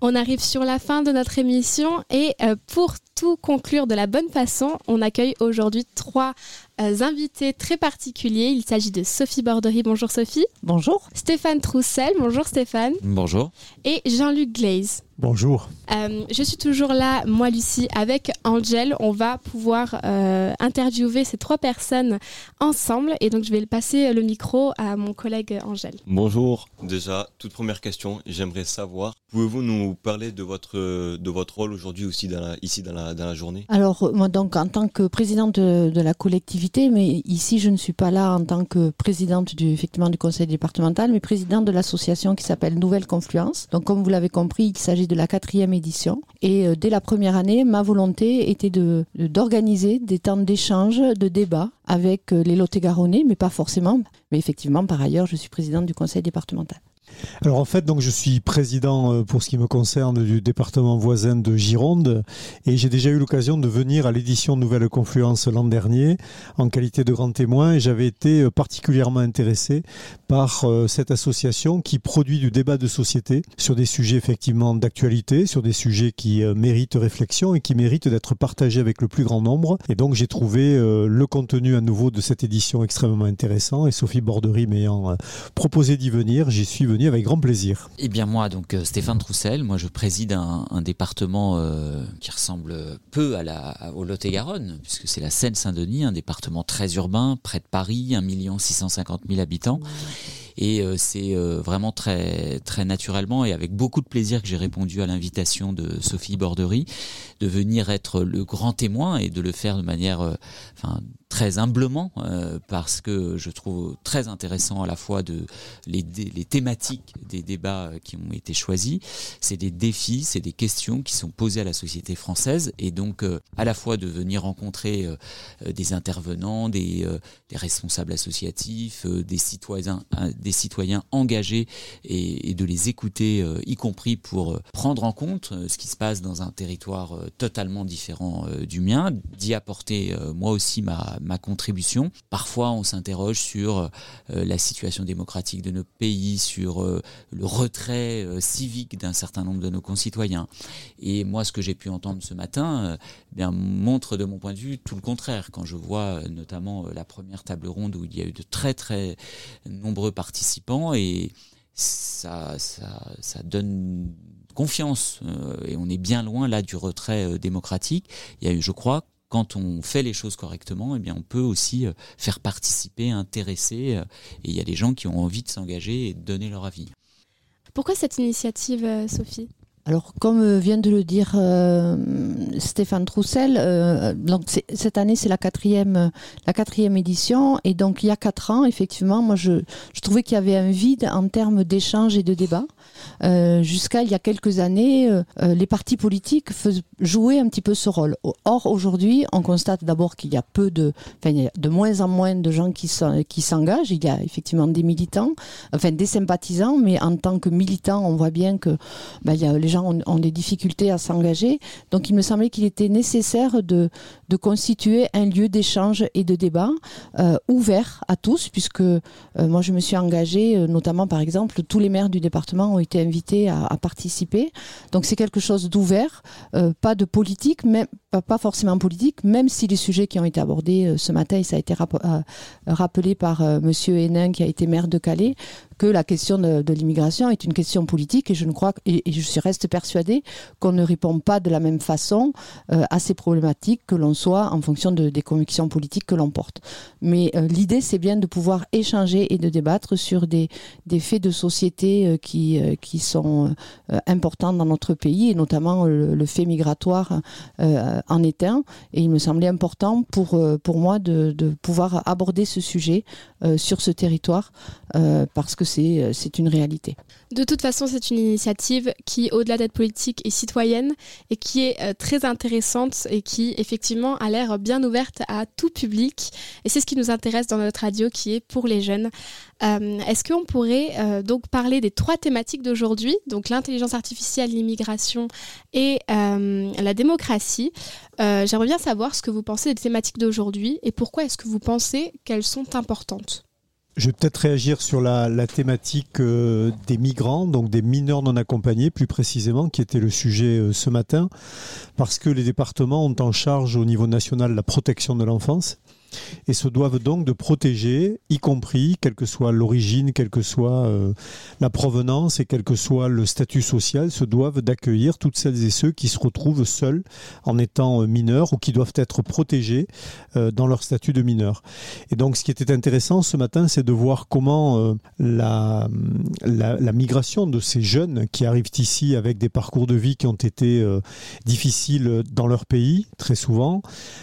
On arrive sur la fin de notre émission et euh, pour tout conclure de la bonne façon, on accueille aujourd'hui trois euh, invités très particuliers. Il s'agit de Sophie Bordery. Bonjour Sophie. Bonjour. Stéphane Troussel. Bonjour Stéphane. Bonjour. Et Jean-Luc Glaze. Bonjour. Euh, je suis toujours là, moi Lucie, avec Angel. On va pouvoir euh, interviewer ces trois personnes ensemble et donc je vais passer le micro à mon collègue Angel. Bonjour. Déjà, toute première question, j'aimerais savoir, pouvez-vous nous parler de votre, de votre rôle aujourd'hui aussi dans la, ici dans la, dans la journée? Alors, euh, moi, donc, en tant que présidente de, de la collectivité, mais ici, je ne suis pas là en tant que présidente du, effectivement, du conseil départemental, mais présidente de l'association qui s'appelle Nouvelle Confluence. Donc, comme vous l'avez compris, il s'agit de la quatrième édition. Et euh, dès la première année, ma volonté était d'organiser des temps d'échange, de débat avec euh, les Lot-et-Garonnais, mais pas forcément. Mais effectivement, par ailleurs, je suis présidente du conseil départemental. Alors en fait, donc je suis président euh, pour ce qui me concerne du département voisin de Gironde et j'ai déjà eu l'occasion de venir à l'édition Nouvelle Confluence l'an dernier en qualité de grand témoin et j'avais été euh, particulièrement intéressé par euh, cette association qui produit du débat de société sur des sujets effectivement d'actualité, sur des sujets qui méritent réflexion et qui méritent d'être partagés avec le plus grand nombre. Et donc j'ai trouvé le contenu à nouveau de cette édition extrêmement intéressant et Sophie Bordery m'ayant proposé d'y venir, j'y suis venu avec grand plaisir. Eh bien moi, donc euh, Stéphane Troussel, moi je préside un, un département euh, qui ressemble peu à la, à- au Lot-et-Garonne, puisque c'est la Seine-Saint-Denis, un département très urbain, près de Paris, 1 650 000 habitants. Et euh, c'est euh, vraiment très, très naturellement et avec beaucoup de plaisir que j'ai répondu à l'invitation de Sophie Bordery de venir être le grand témoin et de le faire de manière euh, très humblement parce que je trouve très intéressant à la fois de les, thématiques des débats qui ont été choisis. C'est des défis, c'est des questions qui sont posées à la société française et donc à la fois de venir rencontrer des intervenants, des, responsables associatifs, des citoyens, des citoyens engagés et, de les écouter, euh, y compris pour euh, prendre en compte euh, ce qui se passe dans un territoire totalement différent du mien, d'y apporter moi aussi ma, contribution. Parfois, on s'interroge sur la situation démocratique de notre pays, sur le retrait civique d'un certain nombre de nos concitoyens. Et moi, ce que j'ai pu entendre ce matin bien, montre de mon point de vue tout le contraire. Quand je vois notamment la première table ronde où il y a eu de très très nombreux participants et ça, ça, ça donne confiance euh, et on est bien loin là du retrait euh, démocratique. Il y a eu, je crois, quand on fait les choses correctement, eh bien, on peut aussi euh, faire participer, intéresser, euh, et il y a des gens qui ont envie de s'engager et de donner leur avis. Pourquoi cette initiative, Sophie? Alors, comme vient de le dire euh, Stéphane Troussel, euh, donc cette année c'est la quatrième, euh, la quatrième édition, et donc il y a quatre ans, effectivement, moi je, je trouvais qu'il y avait un vide en termes d'échange et de débat. Euh, Jusqu'à il y a quelques années, les partis politiques jouer un petit peu ce rôle. Or aujourd'hui, on constate d'abord qu'il y a peu de, enfin de moins en moins de gens qui s'engagent. Il y a effectivement des militants, enfin des sympathisants, mais en tant que militants, on voit bien que ben, il y a, les gens ont, ont des difficultés à s'engager. Donc il me semblait qu'il était nécessaire de, de constituer un lieu d'échange et de débat euh, ouvert à tous, puisque euh, moi je me suis engagée, euh, notamment par exemple, tous les maires du département ont été invités à, participer. Donc c'est quelque chose d'ouvert, pas de politique, même pas, forcément politique, même si les sujets qui ont été abordés ce matin, et ça a été rap- rappelé par Monsieur Hénin qui a été maire de Calais, que la question de, l'immigration est une question politique et je ne crois et, je reste persuadée qu'on ne répond pas de la même façon à ces problématiques que l'on soit en fonction de- des convictions politiques que l'on porte. Mais euh, l'idée c'est bien de pouvoir échanger et de débattre sur des, des faits de société euh, qui, euh, qui sont importants dans notre pays et notamment le, fait migratoire en est un. Et il me semblait important pour, pour moi de, de pouvoir aborder ce sujet sur ce territoire parce que c'est une réalité. De toute façon, c'est une initiative qui, au-delà d'être politique, est citoyenne et qui est très intéressante et qui, effectivement, a l'air bien ouverte à tout public. Et c'est ce qui nous intéresse dans notre radio, qui est pour les jeunes. Euh, Est-ce qu'on pourrait euh, donc parler des trois thématiques d'aujourd'hui, donc l'intelligence artificielle, l'immigration et euh, la démocratie? J'aimerais bien savoir ce que vous pensez des thématiques d'aujourd'hui et pourquoi est-ce que vous pensez qu'elles sont importantes? Je vais peut-être réagir sur la, thématique euh, des migrants, donc des mineurs non accompagnés plus précisément, qui était le sujet euh, ce matin, parce que les départements ont en charge au niveau national la protection de l'enfance et se doivent donc de protéger, y compris, quelle que soit l'origine, quelle que soit euh, la provenance et quel que soit le statut social, se doivent d'accueillir toutes celles et ceux qui se retrouvent seuls en étant euh, mineurs ou qui doivent être protégés euh, dans leur statut de mineur. Et donc ce qui était intéressant ce matin, c'est de voir comment la, la, migration de ces jeunes qui arrivent ici avec des parcours de vie qui ont été difficiles dans leur pays, très souvent,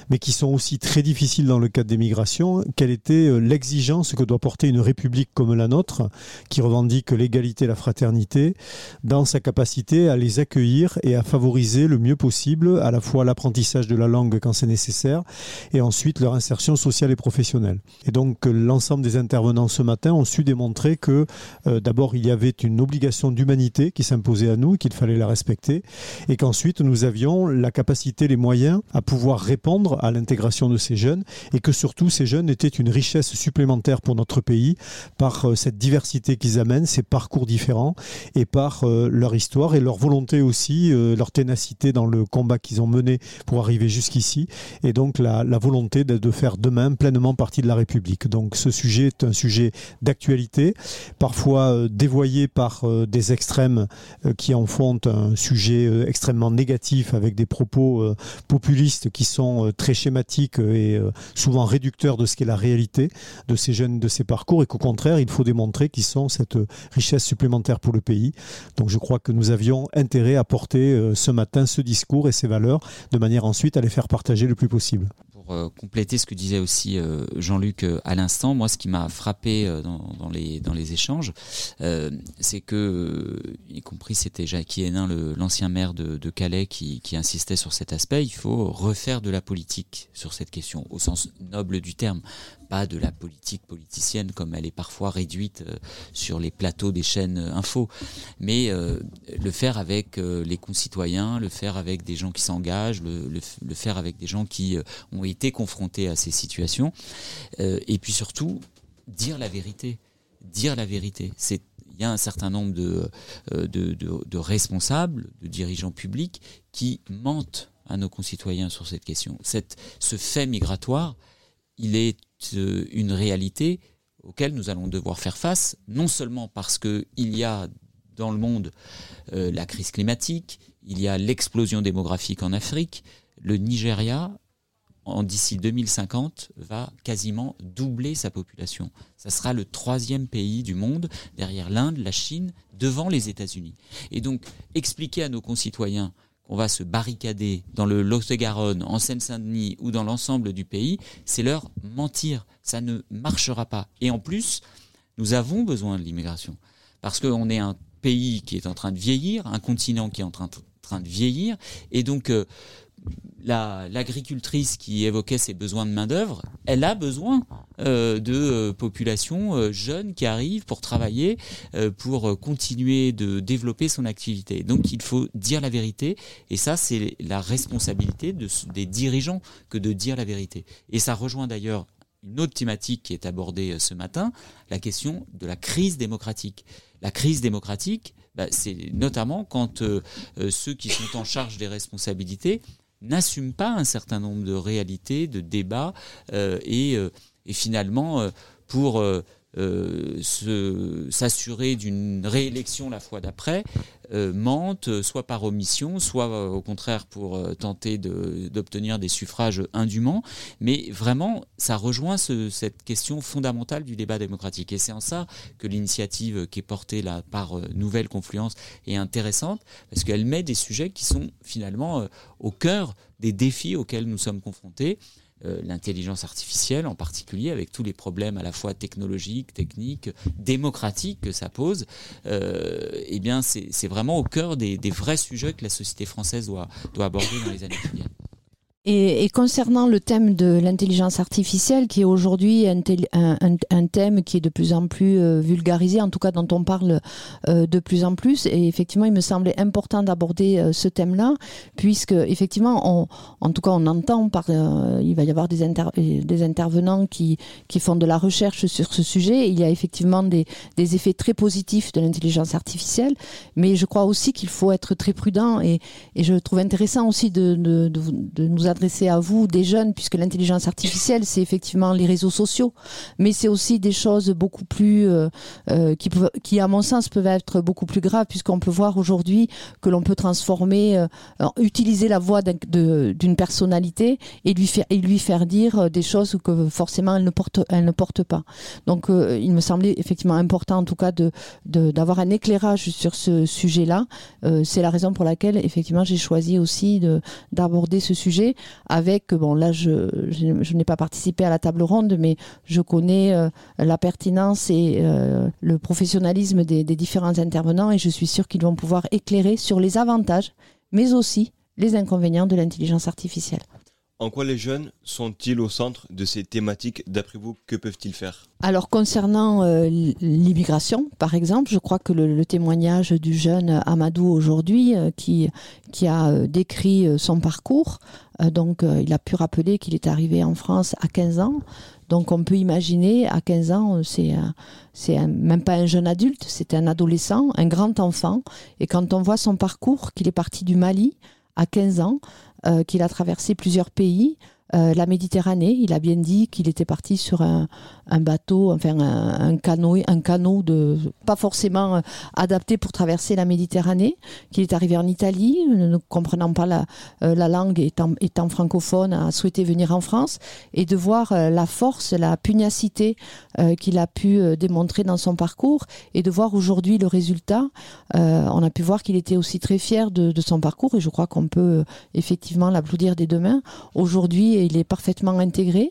mais qui sont aussi très difficiles dans le cadre des migrations, quelle était euh, l'exigence que doit porter une république comme la nôtre, qui revendique l'égalité et la fraternité, dans sa capacité à les accueillir et à favoriser le mieux possible à la fois l'apprentissage de la langue quand c'est nécessaire, et ensuite leur insertion sociale et professionnelle. Et donc euh, l'ensemble des intervenants ce matin ont su démontrer que euh, d'abord il y avait une obligation d'humanité qui s'imposait à nous, qu'il fallait la respecter, et qu'ensuite nous avions la capacité, les moyens à pouvoir répondre à l'intégration de ces jeunes, et que surtout ces jeunes étaient une richesse supplémentaire pour notre pays par euh, cette diversité qu'ils amènent, ces parcours différents, et par euh, leur histoire et leur volonté aussi, euh, leur ténacité dans le combat qu'ils ont mené pour arriver jusqu'ici, et donc la, volonté de, de faire demain pleinement partie de la République. Donc ce sujet est un sujet d'actualité, parfois dévoyé par des extrêmes qui en font un sujet extrêmement négatif avec des propos populistes qui sont très schématiques et euh, souvent réducteurs de ce qu'est la réalité de ces jeunes, de ces parcours, et qu'au contraire, il faut démontrer qu'ils sont cette euh, richesse supplémentaire pour le pays. Donc je crois que nous avions intérêt à porter euh, ce matin ce discours et ces valeurs, de manière ensuite à les faire partager le plus possible. Pour euh, compléter ce que disait aussi euh, Jean-Luc euh, à l'instant, moi ce qui m'a frappé dans, les, échanges, c'est que, y compris c'était Jackie Hénin, l'ancien maire de, Calais, qui insistait sur cet aspect, il faut refaire de la politique sur cette question, au sens noble du terme. De la politique politicienne comme elle est parfois réduite euh, sur les plateaux des chaînes euh, info, mais euh, le faire avec les concitoyens, le faire avec des gens qui s'engagent, le, faire avec des gens qui ont été confrontés à ces situations, et puis surtout dire la vérité, dire la vérité. C'est il y a un certain nombre de, de, de- de responsables, de dirigeants publics qui mentent à nos concitoyens sur cette question. Cette, ce fait migratoire, il est une réalité auquel nous allons devoir faire face, non seulement parce qu'il y a dans le monde euh, la crise climatique, il y a l'explosion démographique en Afrique, le Nigeria, en d'ici 2050, va quasiment doubler sa population. Ça sera le troisième pays du monde, derrière l'Inde, la Chine, devant les États-Unis. Et donc, expliquer à nos concitoyens qu'on va se barricader dans le Lot-et-Garonne, en Seine-Saint-Denis ou dans l'ensemble du pays, c'est leur mentir. Ça ne marchera pas. Et en plus, nous avons besoin de l'immigration. Parce qu'on est un pays qui est en train de vieillir, un continent qui est en train, de vieillir. Et donc, euh, la- l'agricultrice qui évoquait ses besoins de main-d'œuvre, elle a besoin euh, de euh, populations euh, jeunes qui arrivent pour travailler, pour continuer de développer son activité. Donc il faut dire la vérité, et ça c'est la responsabilité des dirigeants que de dire la vérité. Et ça rejoint d'ailleurs une autre thématique qui est abordée ce matin, la question de la crise démocratique. La crise démocratique, bah, c'est notamment quand ceux qui sont en charge des responsabilités n'assument pas un certain nombre de réalités, de débats, euh, et, euh, et finalement, euh, pour s'assurer d'une réélection la fois d'après, euh, mentent, euh, soit par omission, soit euh, au contraire pour euh, tenter d'obtenir des suffrages indûment. Mais vraiment, ça rejoint ce- cette question fondamentale du débat démocratique. Et c'est en ça que l'initiative qui est portée par euh, Nouvelle Confluence est intéressante, parce qu'elle met des sujets qui sont finalement euh, au cœur des défis auxquels nous sommes confrontés. Euh, l'intelligence artificielle en particulier, avec tous les problèmes à la fois technologiques, techniques, démocratiques que ça pose, euh, eh c'est vraiment au cœur des, des vrais sujets que la société française doit, doit aborder dans les années qui viennent. Et, et concernant le thème de l'intelligence artificielle, qui est aujourd'hui un, un- un- thème qui est de plus en plus euh, vulgarisé, en tout cas dont on parle euh, de plus en plus, et effectivement, il me semblait important d'aborder euh, ce thème-là, puisque effectivement, on, en tout cas, on entend par, euh, il va y avoir des, inter- des intervenants qui, qui font de la recherche sur ce sujet. Il y a effectivement des, des effets très positifs de l'intelligence artificielle, mais je crois aussi qu'il faut être très prudent et, et je trouve intéressant aussi de, de, de nous adresser à vous, des jeunes, puisque l'intelligence artificielle, c'est effectivement les réseaux sociaux, mais c'est aussi des choses beaucoup plus, euh, euh, qui, qui, à mon sens, peuvent être beaucoup plus graves, puisqu'on peut voir aujourd'hui que l'on peut transformer, euh, utiliser la voix d'une personnalité et lui, faire, et lui faire dire des choses que forcément elle ne porte, elle ne porte pas. Donc, il me semblait effectivement important, en tout cas, de d'avoir un éclairage sur ce sujet-là. C'est la raison pour laquelle, effectivement, j'ai choisi aussi de- d'aborder ce sujet avec, bon, là, je, n'ai pas participé à la table ronde, mais je connais euh, la pertinence et euh, le professionnalisme des, des différents intervenants et je suis sûre qu'ils vont pouvoir éclairer sur les avantages, mais aussi les inconvénients de l'intelligence artificielle. En quoi les jeunes sont-ils au centre de ces thématiques D'après vous, que peuvent-ils faire? Alors concernant euh, l'immigration, par exemple, je crois que le, témoignage du jeune Amadou aujourd'hui, euh, qui, qui a euh, décrit son parcours, donc il a pu rappeler qu'il est arrivé en France à 15 ans. Donc on peut imaginer, à 15 ans, c'est c'est même pas un jeune adulte, c'est un adolescent, un grand enfant. Et quand on voit son parcours, qu'il est parti du Mali à 15 ans, euh, qu'il a traversé plusieurs pays, euh, la Méditerranée, il a bien dit qu'il était parti sur un, bateau, enfin un, un canot, un canot de pas forcément euh, adapté pour traverser la Méditerranée, qu'il est arrivé en Italie, ne comprenant pas la, euh, la langue, étant, francophone, a souhaité venir en France, et de voir la force, la pugnacité qu'il a pu démontrer dans son parcours, et de voir aujourd'hui le résultat. On a pu voir qu'il était aussi très fier de, son parcours, et je crois qu'on peut effectivement l'applaudir des deux mains. Aujourd'hui, il est parfaitement intégré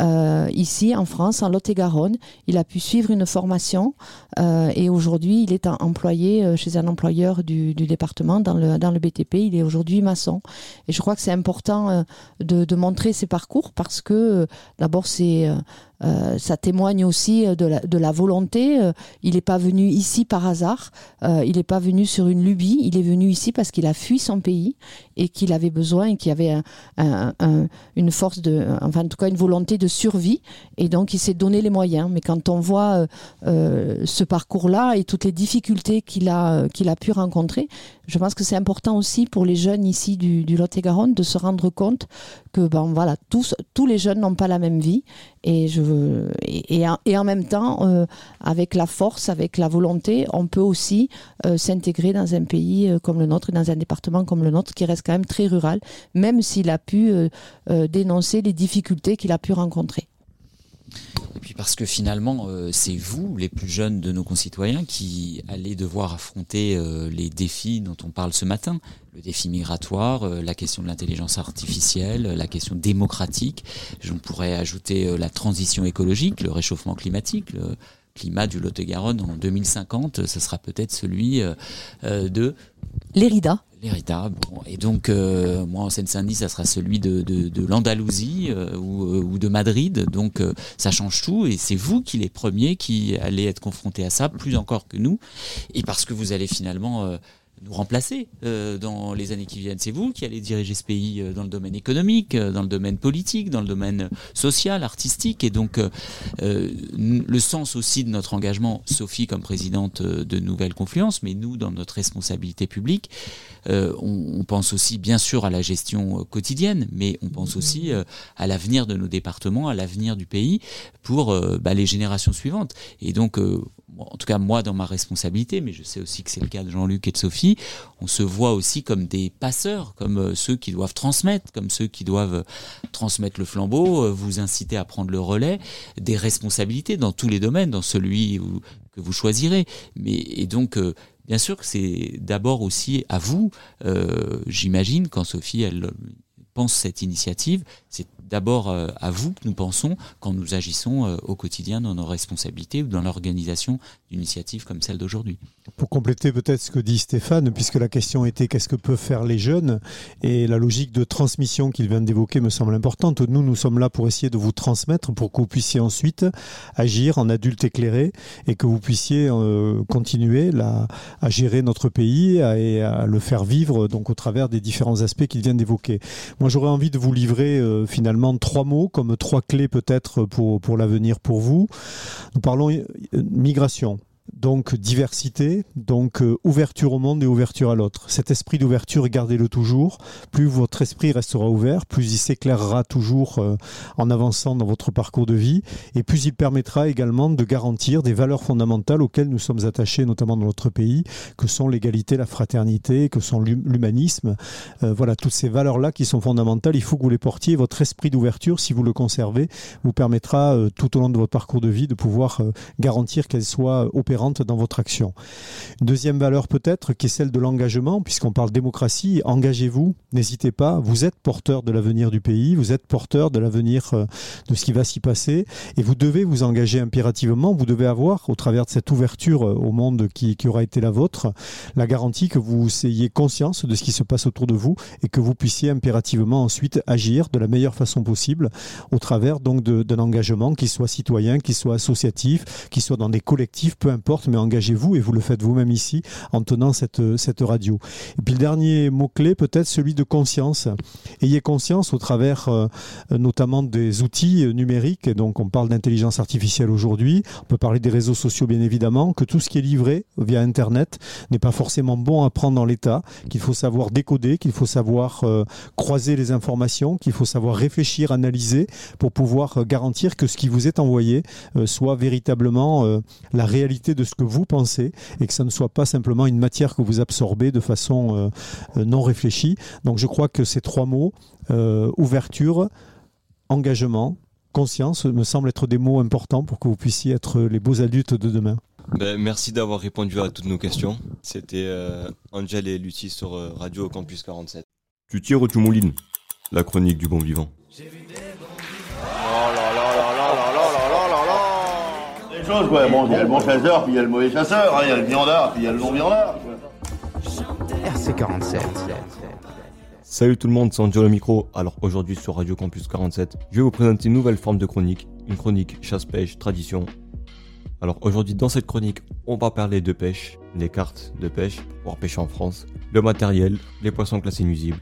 euh, ici en France, en Lot-et-Garonne. Il a pu suivre une formation euh, et aujourd'hui, il est employé euh, chez un employeur du, département dans le, dans le BTP. Il est aujourd'hui maçon. Et je crois que c'est important de, montrer ses parcours parce que d'abord, c'est euh, euh, ça témoigne aussi de la, de la volonté. Euh, il n'est pas venu ici par hasard, euh, il n'est pas venu sur une lubie, il est venu ici parce qu'il a fui son pays et qu'il avait besoin et qu'il avait un- un- un- une force de, enfin en tout cas une volonté de survie et donc il s'est donné les moyens. Mais quand on voit euh, euh, ce parcours-là et toutes les difficultés qu'il a, euh, qu'il a pu rencontrer, je pense que c'est important aussi pour les jeunes ici du, du Lot-et-Garonne de se rendre compte que ben, voilà, tous, tous les jeunes n'ont pas la même vie et, je, veux- et, en, même temps, euh, avec la force, avec la volonté, on peut aussi euh, s'intégrer dans un pays euh, comme le nôtre et dans un département comme le nôtre qui reste quand même très rural, même s'il a pu dénoncer les difficultés qu'il a pu rencontrer. Et puis parce que finalement, euh, c'est vous, les plus jeunes de nos concitoyens, qui allez devoir affronter euh, les défis dont on parle ce matin. Le défi migratoire, euh, la question de l'intelligence artificielle, la question démocratique. J'en pourrais ajouter la transition écologique, le réchauffement climatique. Le climat du Lot-et-Garonne en 2050, euh, ce sera peut-être celui de L'Érida. Et donc, euh, moi, en Seine-Saint-Denis, ça sera celui de, de, l'Andalousie euh, ou, euh, ou de Madrid. Donc, ça change tout. Et c'est vous qui les premiers qui allez être confrontés à ça, plus encore que nous. Et parce que vous allez finalement nous remplacer euh, dans les années qui viennent. C'est vous qui allez diriger ce pays euh, dans le domaine économique, euh, dans le domaine politique, dans le domaine social, artistique. Et donc, le sens aussi de notre engagement, Sophie comme présidente de Nouvelle Confluence, mais nous, dans notre responsabilité publique, on, pense aussi bien sûr à la gestion quotidienne, mais on pense aussi à l'avenir de nos départements, à l'avenir du pays pour bah, les générations suivantes. Et donc, en tout cas moi dans ma responsabilité, mais je sais aussi que c'est le cas de Jean-Luc et de Sophie, on se voit aussi comme des passeurs, comme euh, ceux qui doivent transmettre, comme ceux qui doivent euh, transmettre le flambeau, euh, vous inciter à prendre le relais, des responsabilités dans tous les domaines, dans celui que vous choisirez. Et donc Bien sûr que c'est d'abord aussi à vous, j'imagine, quand Sophie pense cette initiative, c'est d'abord euh, à vous que nous pensons quand nous agissons euh, au quotidien dans nos responsabilités ou dans l'organisation d'initiatives comme celle d'aujourd'hui. Pour compléter peut-être ce que dit Stéphane, puisque la question était qu'est-ce que peuvent faire les jeunes, et la logique de transmission qu'il vient d'évoquer me semble importante. Nous, nous sommes là pour essayer de vous transmettre, pour que vous puissiez ensuite agir en adulte éclairé, et que vous puissiez euh, continuer à gérer notre pays et à le faire vivre donc au travers des différents aspects qu'il vient d'évoquer. Moi, j'aurais envie de vous livrer finalement trois mots, comme trois clés peut-être pour, pour l'avenir pour vous. Nous parlons euh, migration. Donc diversité, donc euh, ouverture au monde et ouverture à l'autre. Cet esprit d'ouverture, gardez-le toujours. Plus votre esprit restera ouvert, plus il s'éclairera toujours euh, en avançant dans votre parcours de vie, et plus il permettra également de garantir des valeurs fondamentales auxquelles nous sommes attachés, notamment dans notre pays, que sont l'égalité, la fraternité, que sont l'hum- l'humanisme. Euh, voilà, toutes ces valeurs-là qui sont fondamentales, il faut que vous les portiez. Votre esprit d'ouverture, si vous le conservez, vous permettra tout au long de votre parcours de vie de pouvoir garantir qu'elles soient dans votre action. Une deuxième valeur peut-être qui est celle de l'engagement, puisqu'on parle démocratie, engagez-vous, n'hésitez pas, vous êtes porteur de l'avenir du pays, vous êtes porteur de l'avenir euh, de ce qui va s'y passer, et vous devez vous engager impérativement, vous devez avoir, au travers de cette ouverture euh, au monde qui, qui aura été la vôtre, la garantie que vous ayez conscience de ce qui se passe autour de vous et que vous puissiez impérativement ensuite agir de la meilleure façon possible au travers donc d'un engagement qui soit citoyen, qui soit associatif, qui soit dans des collectifs, peu importe, mais engagez-vous et vous le faites vous-même ici en tenant cette, cette radio. Et puis le dernier mot-clé, peut-être celui de conscience. Ayez conscience au travers euh, notamment des outils euh, numériques, et donc on parle d'intelligence artificielle aujourd'hui, on peut parler des réseaux sociaux bien évidemment, que tout ce qui est livré via Internet n'est pas forcément bon à prendre dans l'état, qu'il faut savoir décoder, qu'il faut savoir euh, croiser les informations, qu'il faut savoir réfléchir, analyser pour pouvoir garantir que ce qui vous est envoyé soit véritablement la réalité de ce que vous pensez et que ça ne soit pas simplement une matière que vous absorbez de façon euh, euh, non réfléchie. Donc je crois que ces trois mots, euh, ouverture, engagement, conscience, me semblent être des mots importants pour que vous puissiez être les beaux adultes de demain. Ben, merci d'avoir répondu à toutes nos questions. C'était euh, Angel et Lucie sur euh, Radio Campus 47. Tu tires ou tu moulines? La chronique du bon vivant. Des il y a le bon chasseur, puis il y a le mauvais chasseur, hein, il y a le viandard, puis il y a le non-viandard. RC47. Salut tout le monde, c'est Angel au micro. Alors aujourd'hui sur Radio Campus 47, je vais vous présenter une nouvelle forme de chronique une chronique chasse-pêche, tradition. Alors aujourd'hui dans cette chronique, on va parler de pêche, les cartes de pêche pour pouvoir pêcher en France, le matériel, les poissons classés nuisibles.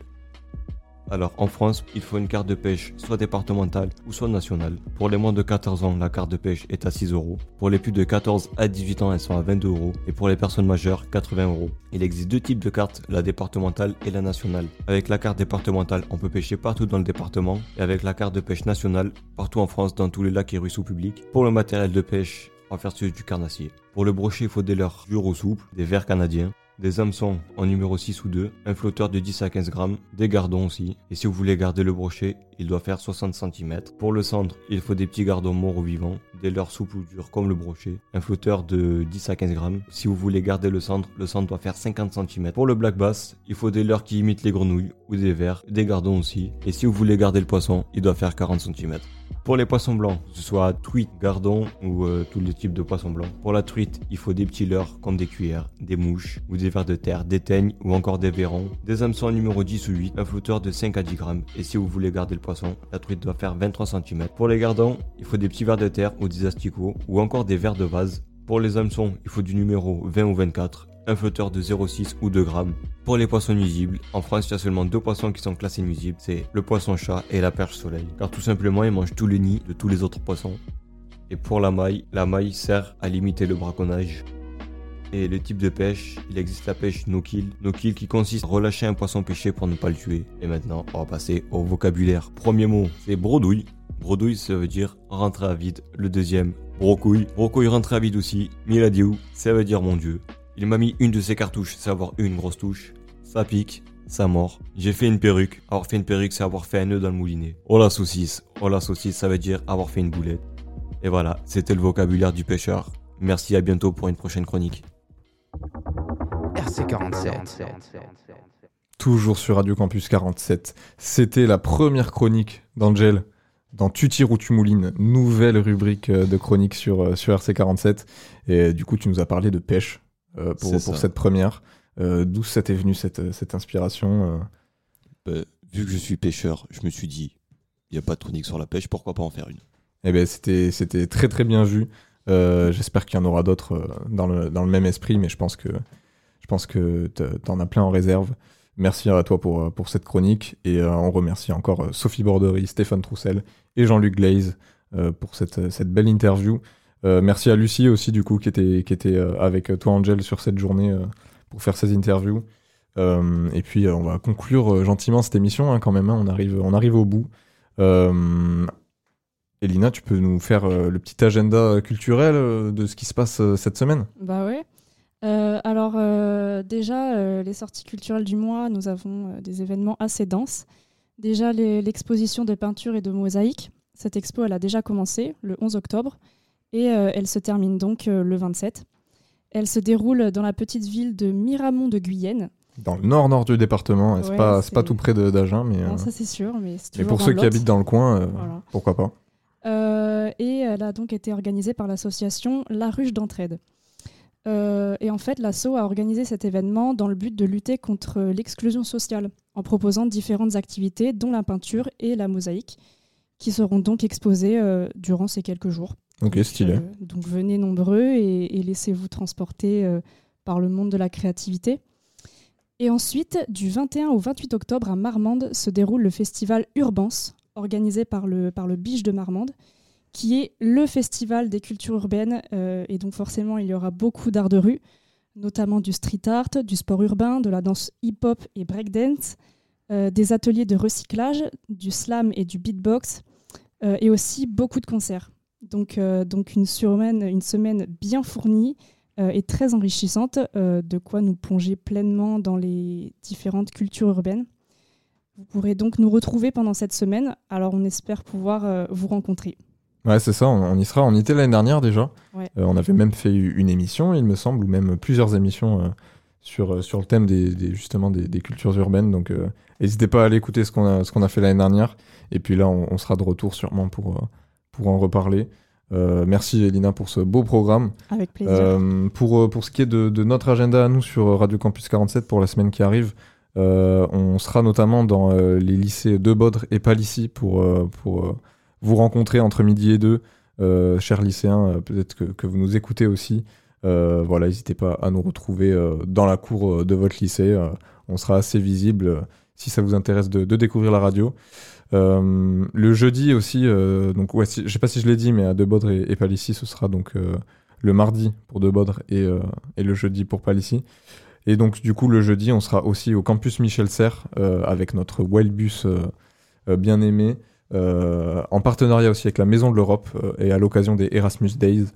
Alors en France, il faut une carte de pêche soit départementale ou soit nationale. Pour les moins de 14 ans, la carte de pêche est à 6 euros. Pour les plus de 14 à 18 ans, elles sont à 22 euros. Et pour les personnes majeures, 80 euros. Il existe deux types de cartes, la départementale et la nationale. Avec la carte départementale, on peut pêcher partout dans le département. Et avec la carte de pêche nationale, partout en France, dans tous les lacs et ruisseaux publics. Pour le matériel de pêche, on va faire celui du carnassier. Pour le brochet, il faut des leurres durs ou souples, des verres canadiens, des hameçons en numéro 6 ou 2, un flotteur de 10 à 15 grammes, des gardons aussi. Et si vous voulez garder le brochet, il doit faire 60 cm. Pour le cendre, il faut des petits gardons morts ou vivants, des leurres souples ou durs comme le brochet, un flotteur de 10 à 15 grammes. Si vous voulez garder le cendre, le cendre doit faire 50 cm. Pour le black bass, il faut des leurres qui imitent les grenouilles ou des vers, des gardons aussi. Et si vous voulez garder le poisson, il doit faire 40 cm. Pour les poissons blancs, que ce soit truite, gardon ou euh, tous les types de poissons blancs. Pour la truite, il faut des petits leurres comme des cuillères, des mouches ou des vers de terre, des teignes ou encore des verrons, des hameçons numéro 10 ou 8, un flotteur de 5 à 10 grammes. Et si vous voulez garder le la truite doit faire 23 cm. Pour les gardons, il faut des petits vers de terre ou des asticots ou encore des vers de vase. Pour les hameçons, il faut du numéro 20 ou 24 un flotteur de 0,6 ou 2 grammes. Pour les poissons nuisibles, en France, il y a seulement deux poissons qui sont classés nuisibles, c'est le poisson chat et la perche soleil. Car tout simplement, ils mangent tout le nid de tous les autres poissons. Et pour la maille, la maille sert à limiter le braconnage. Et le type de pêche, il existe la pêche no-kill. No-kill qui consiste à relâcher un poisson pêché pour ne pas le tuer. Et maintenant, on va passer au vocabulaire. Premier mot, c'est brodouille. Brodouille, ça veut dire rentrer à vide. Le deuxième, brocouille. Brocouille rentrer à vide aussi. Miladiou, ça veut dire mon dieu. Il m'a mis une de ses cartouches, c'est une grosse touche. Ça pique, ça mord. J'ai fait une perruque. Avoir fait une perruque, c'est avoir fait un nœud dans le moulinet. Oh la saucisse. Oh la saucisse, ça veut dire avoir fait une boulette. Et voilà, c'était le vocabulaire du pêcheur. Merci, à bientôt pour une prochaine chronique. RC47. Toujours sur Radio Campus 47. C'était la première chronique d'Angel dans Tu tires ou tu moulines, nouvelle rubrique euh, de chronique sur, euh, sur RC47. Et du coup, tu nous as parlé de pêche euh, pour, cette première. Euh, D'où ça t'est venu cette, cette inspiration euh Bah, vu que je suis pêcheur, je me suis dit, il n'y a pas de chronique sur la pêche, pourquoi pas en faire une? Eh ben, c'était c'était très très bien vu. Euh, J'espère qu'il y en aura d'autres euh, dans le, même esprit, mais je pense que je pense que te- t'en as plein en réserve. Merci à toi pour, euh, cette chronique et on remercie encore Sophie Bordery, Stéphane Troussel et Jean-Luc Glaze pour cette, belle interview. Merci à Lucie aussi du coup qui était, avec toi Angel sur cette journée pour faire ces interviews. Et puis on va conclure gentiment cette émission hein, quand même. hein. on, arrive, au bout. Elina, tu peux nous faire euh, le petit agenda culturel euh, de ce qui se passe euh, cette semaine? Bah ouais. Euh, alors euh, déjà, euh, les sorties culturelles du mois, nous avons des événements assez denses. Déjà l'exposition de peinture et de mosaïque. Cette expo, elle a déjà commencé le 11 octobre et elle se termine donc le 27. Elle se déroule dans la petite ville de Miramont de Guyenne. Dans le nord-nord du département, c'est Ouais, pas, c'est pas c'est- tout près d'Agen, mais, Non, ça c'est sûr, mais c'est mais pour dans ceux qui habitent dans le coin, Voilà. pourquoi pas et elle a donc été organisée par l'association La Ruche d'Entraide. Euh, et en fait, l'asso a organisé cet événement dans le but de lutter contre l'exclusion sociale, en proposant différentes activités, dont la peinture et la mosaïque, qui seront donc exposées euh, durant ces quelques jours. Ok, stylé. Euh, donc venez nombreux et, et laissez-vous transporter euh, par le monde de la créativité. Et ensuite, du 21 au 28 octobre à Marmande se déroule le festival Urbance, organisé par le, Biche de Marmande, qui est le festival des cultures urbaines. euh, et donc forcément, il y aura beaucoup d'art de rue, notamment du street art, du sport urbain, de la danse hip-hop et breakdance, euh, des ateliers de recyclage, du slam et du beatbox, euh, et aussi beaucoup de concerts. Donc, une, semaine, une semaine bien fournie et très enrichissante, de quoi nous plonger pleinement dans les différentes cultures urbaines. Vous pourrez donc nous retrouver pendant cette semaine, alors on espère pouvoir euh, vous rencontrer. Ouais, c'est ça, on, on y sera. On y était l'année dernière déjà. Ouais. Euh, on avait même fait une émission, il me semble, ou même plusieurs émissions euh, sur, sur le thème des, des- justement des, des cultures urbaines. Donc, n'hésitez pas à aller écouter ce qu'on a, qu'on a fait l'année dernière. Et puis là, on, on sera de retour sûrement pour, pour en reparler. Euh, merci Elina pour ce beau programme. Avec plaisir. Euh, pour, pour ce qui est de, de notre agenda à nous sur Radio Campus 47 pour la semaine qui arrive, on sera notamment dans euh, les lycées de Bodre et Palissy pour, euh, euh, vous rencontrer entre midi et deux, euh, chers lycéens, euh, peut-être que, vous nous écoutez aussi. Euh, voilà, n'hésitez pas à nous retrouver euh, dans la cour euh, de votre lycée. euh, on sera assez visible euh, si ça vous intéresse de, de découvrir la radio. Euh, le jeudi aussi, euh, donc ouais, je sais pas si je l'ai dit, mais à Debodre et, et Palissy, ce sera donc euh, le mardi pour Debodre et, euh, et le jeudi pour Palissy. Et donc du coup le jeudi, on sera aussi au campus Michel Serres euh, avec notre Wildbus euh, euh, bien aimé, en partenariat aussi avec la Maison de l'Europe et à l'occasion des Erasmus Days.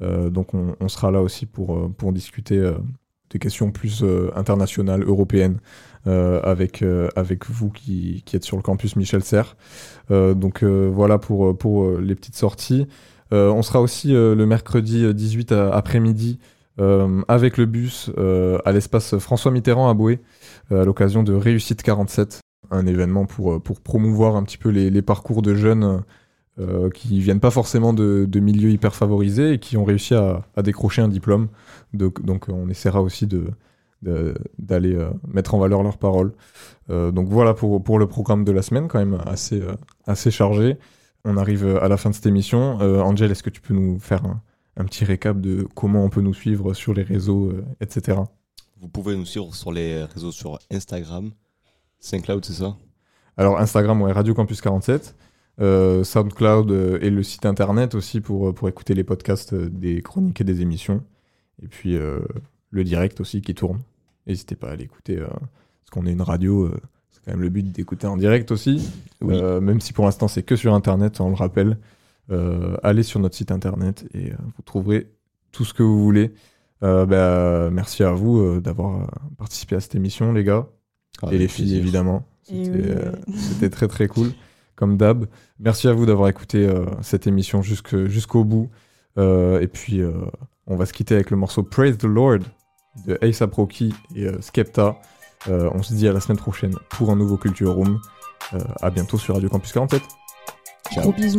Donc on, sera là aussi pour, pour discuter des questions plus internationales, européennes, avec, avec vous qui, qui êtes sur le campus Michel Serres. Euh, donc voilà pour, pour les petites sorties. On sera aussi le mercredi euh, 18 à- après-midi euh, avec le bus euh, à l'espace François Mitterrand à Boué euh, à l'occasion de Réussite 47, un événement pour, promouvoir un petit peu les, parcours de jeunes qui viennent pas forcément de, milieux hyper favorisés et qui ont réussi à, décrocher un diplôme. Donc, on essaiera aussi d'aller mettre en valeur leurs paroles. Donc voilà pour, le programme de la semaine, quand même assez, chargé. On arrive à la fin de cette émission. Angel, est-ce que tu peux nous faire un, un petit récap de comment on peut nous suivre sur les réseaux, euh, etc. Vous pouvez nous suivre sur les réseaux sur Instagram, SoundCloud, c'est ça? Alors Instagram, ouais, Radio Campus 47. euh, SoundCloud euh, et le site internet aussi pour, euh, pour écouter les podcasts euh, des chroniques et des émissions. Et puis le direct aussi qui tourne. N'hésitez pas à l'écouter, parce qu'on est une radio, c'est quand même le but d'écouter en direct aussi. Même si pour l'instant c'est que sur internet, on le rappelle. Euh, allez sur notre site internet et euh, vous trouverez tout ce que vous voulez. Euh, bah, merci à vous euh, d'avoir participé à cette émission, les gars. et Avec les filles, plaisir. évidemment. Et C'était oui. euh, très très cool, comme d'hab. Merci à vous d'avoir écouté euh, cette émission jusque- jusqu'au bout. Euh, et puis, euh, on va se quitter avec le morceau Praise the Lord de A$AP Rocky et euh, Skepta. Euh, on se dit à la semaine prochaine pour un nouveau Culture Room. Euh, à bientôt sur Radio Campus 47. Gros bisous.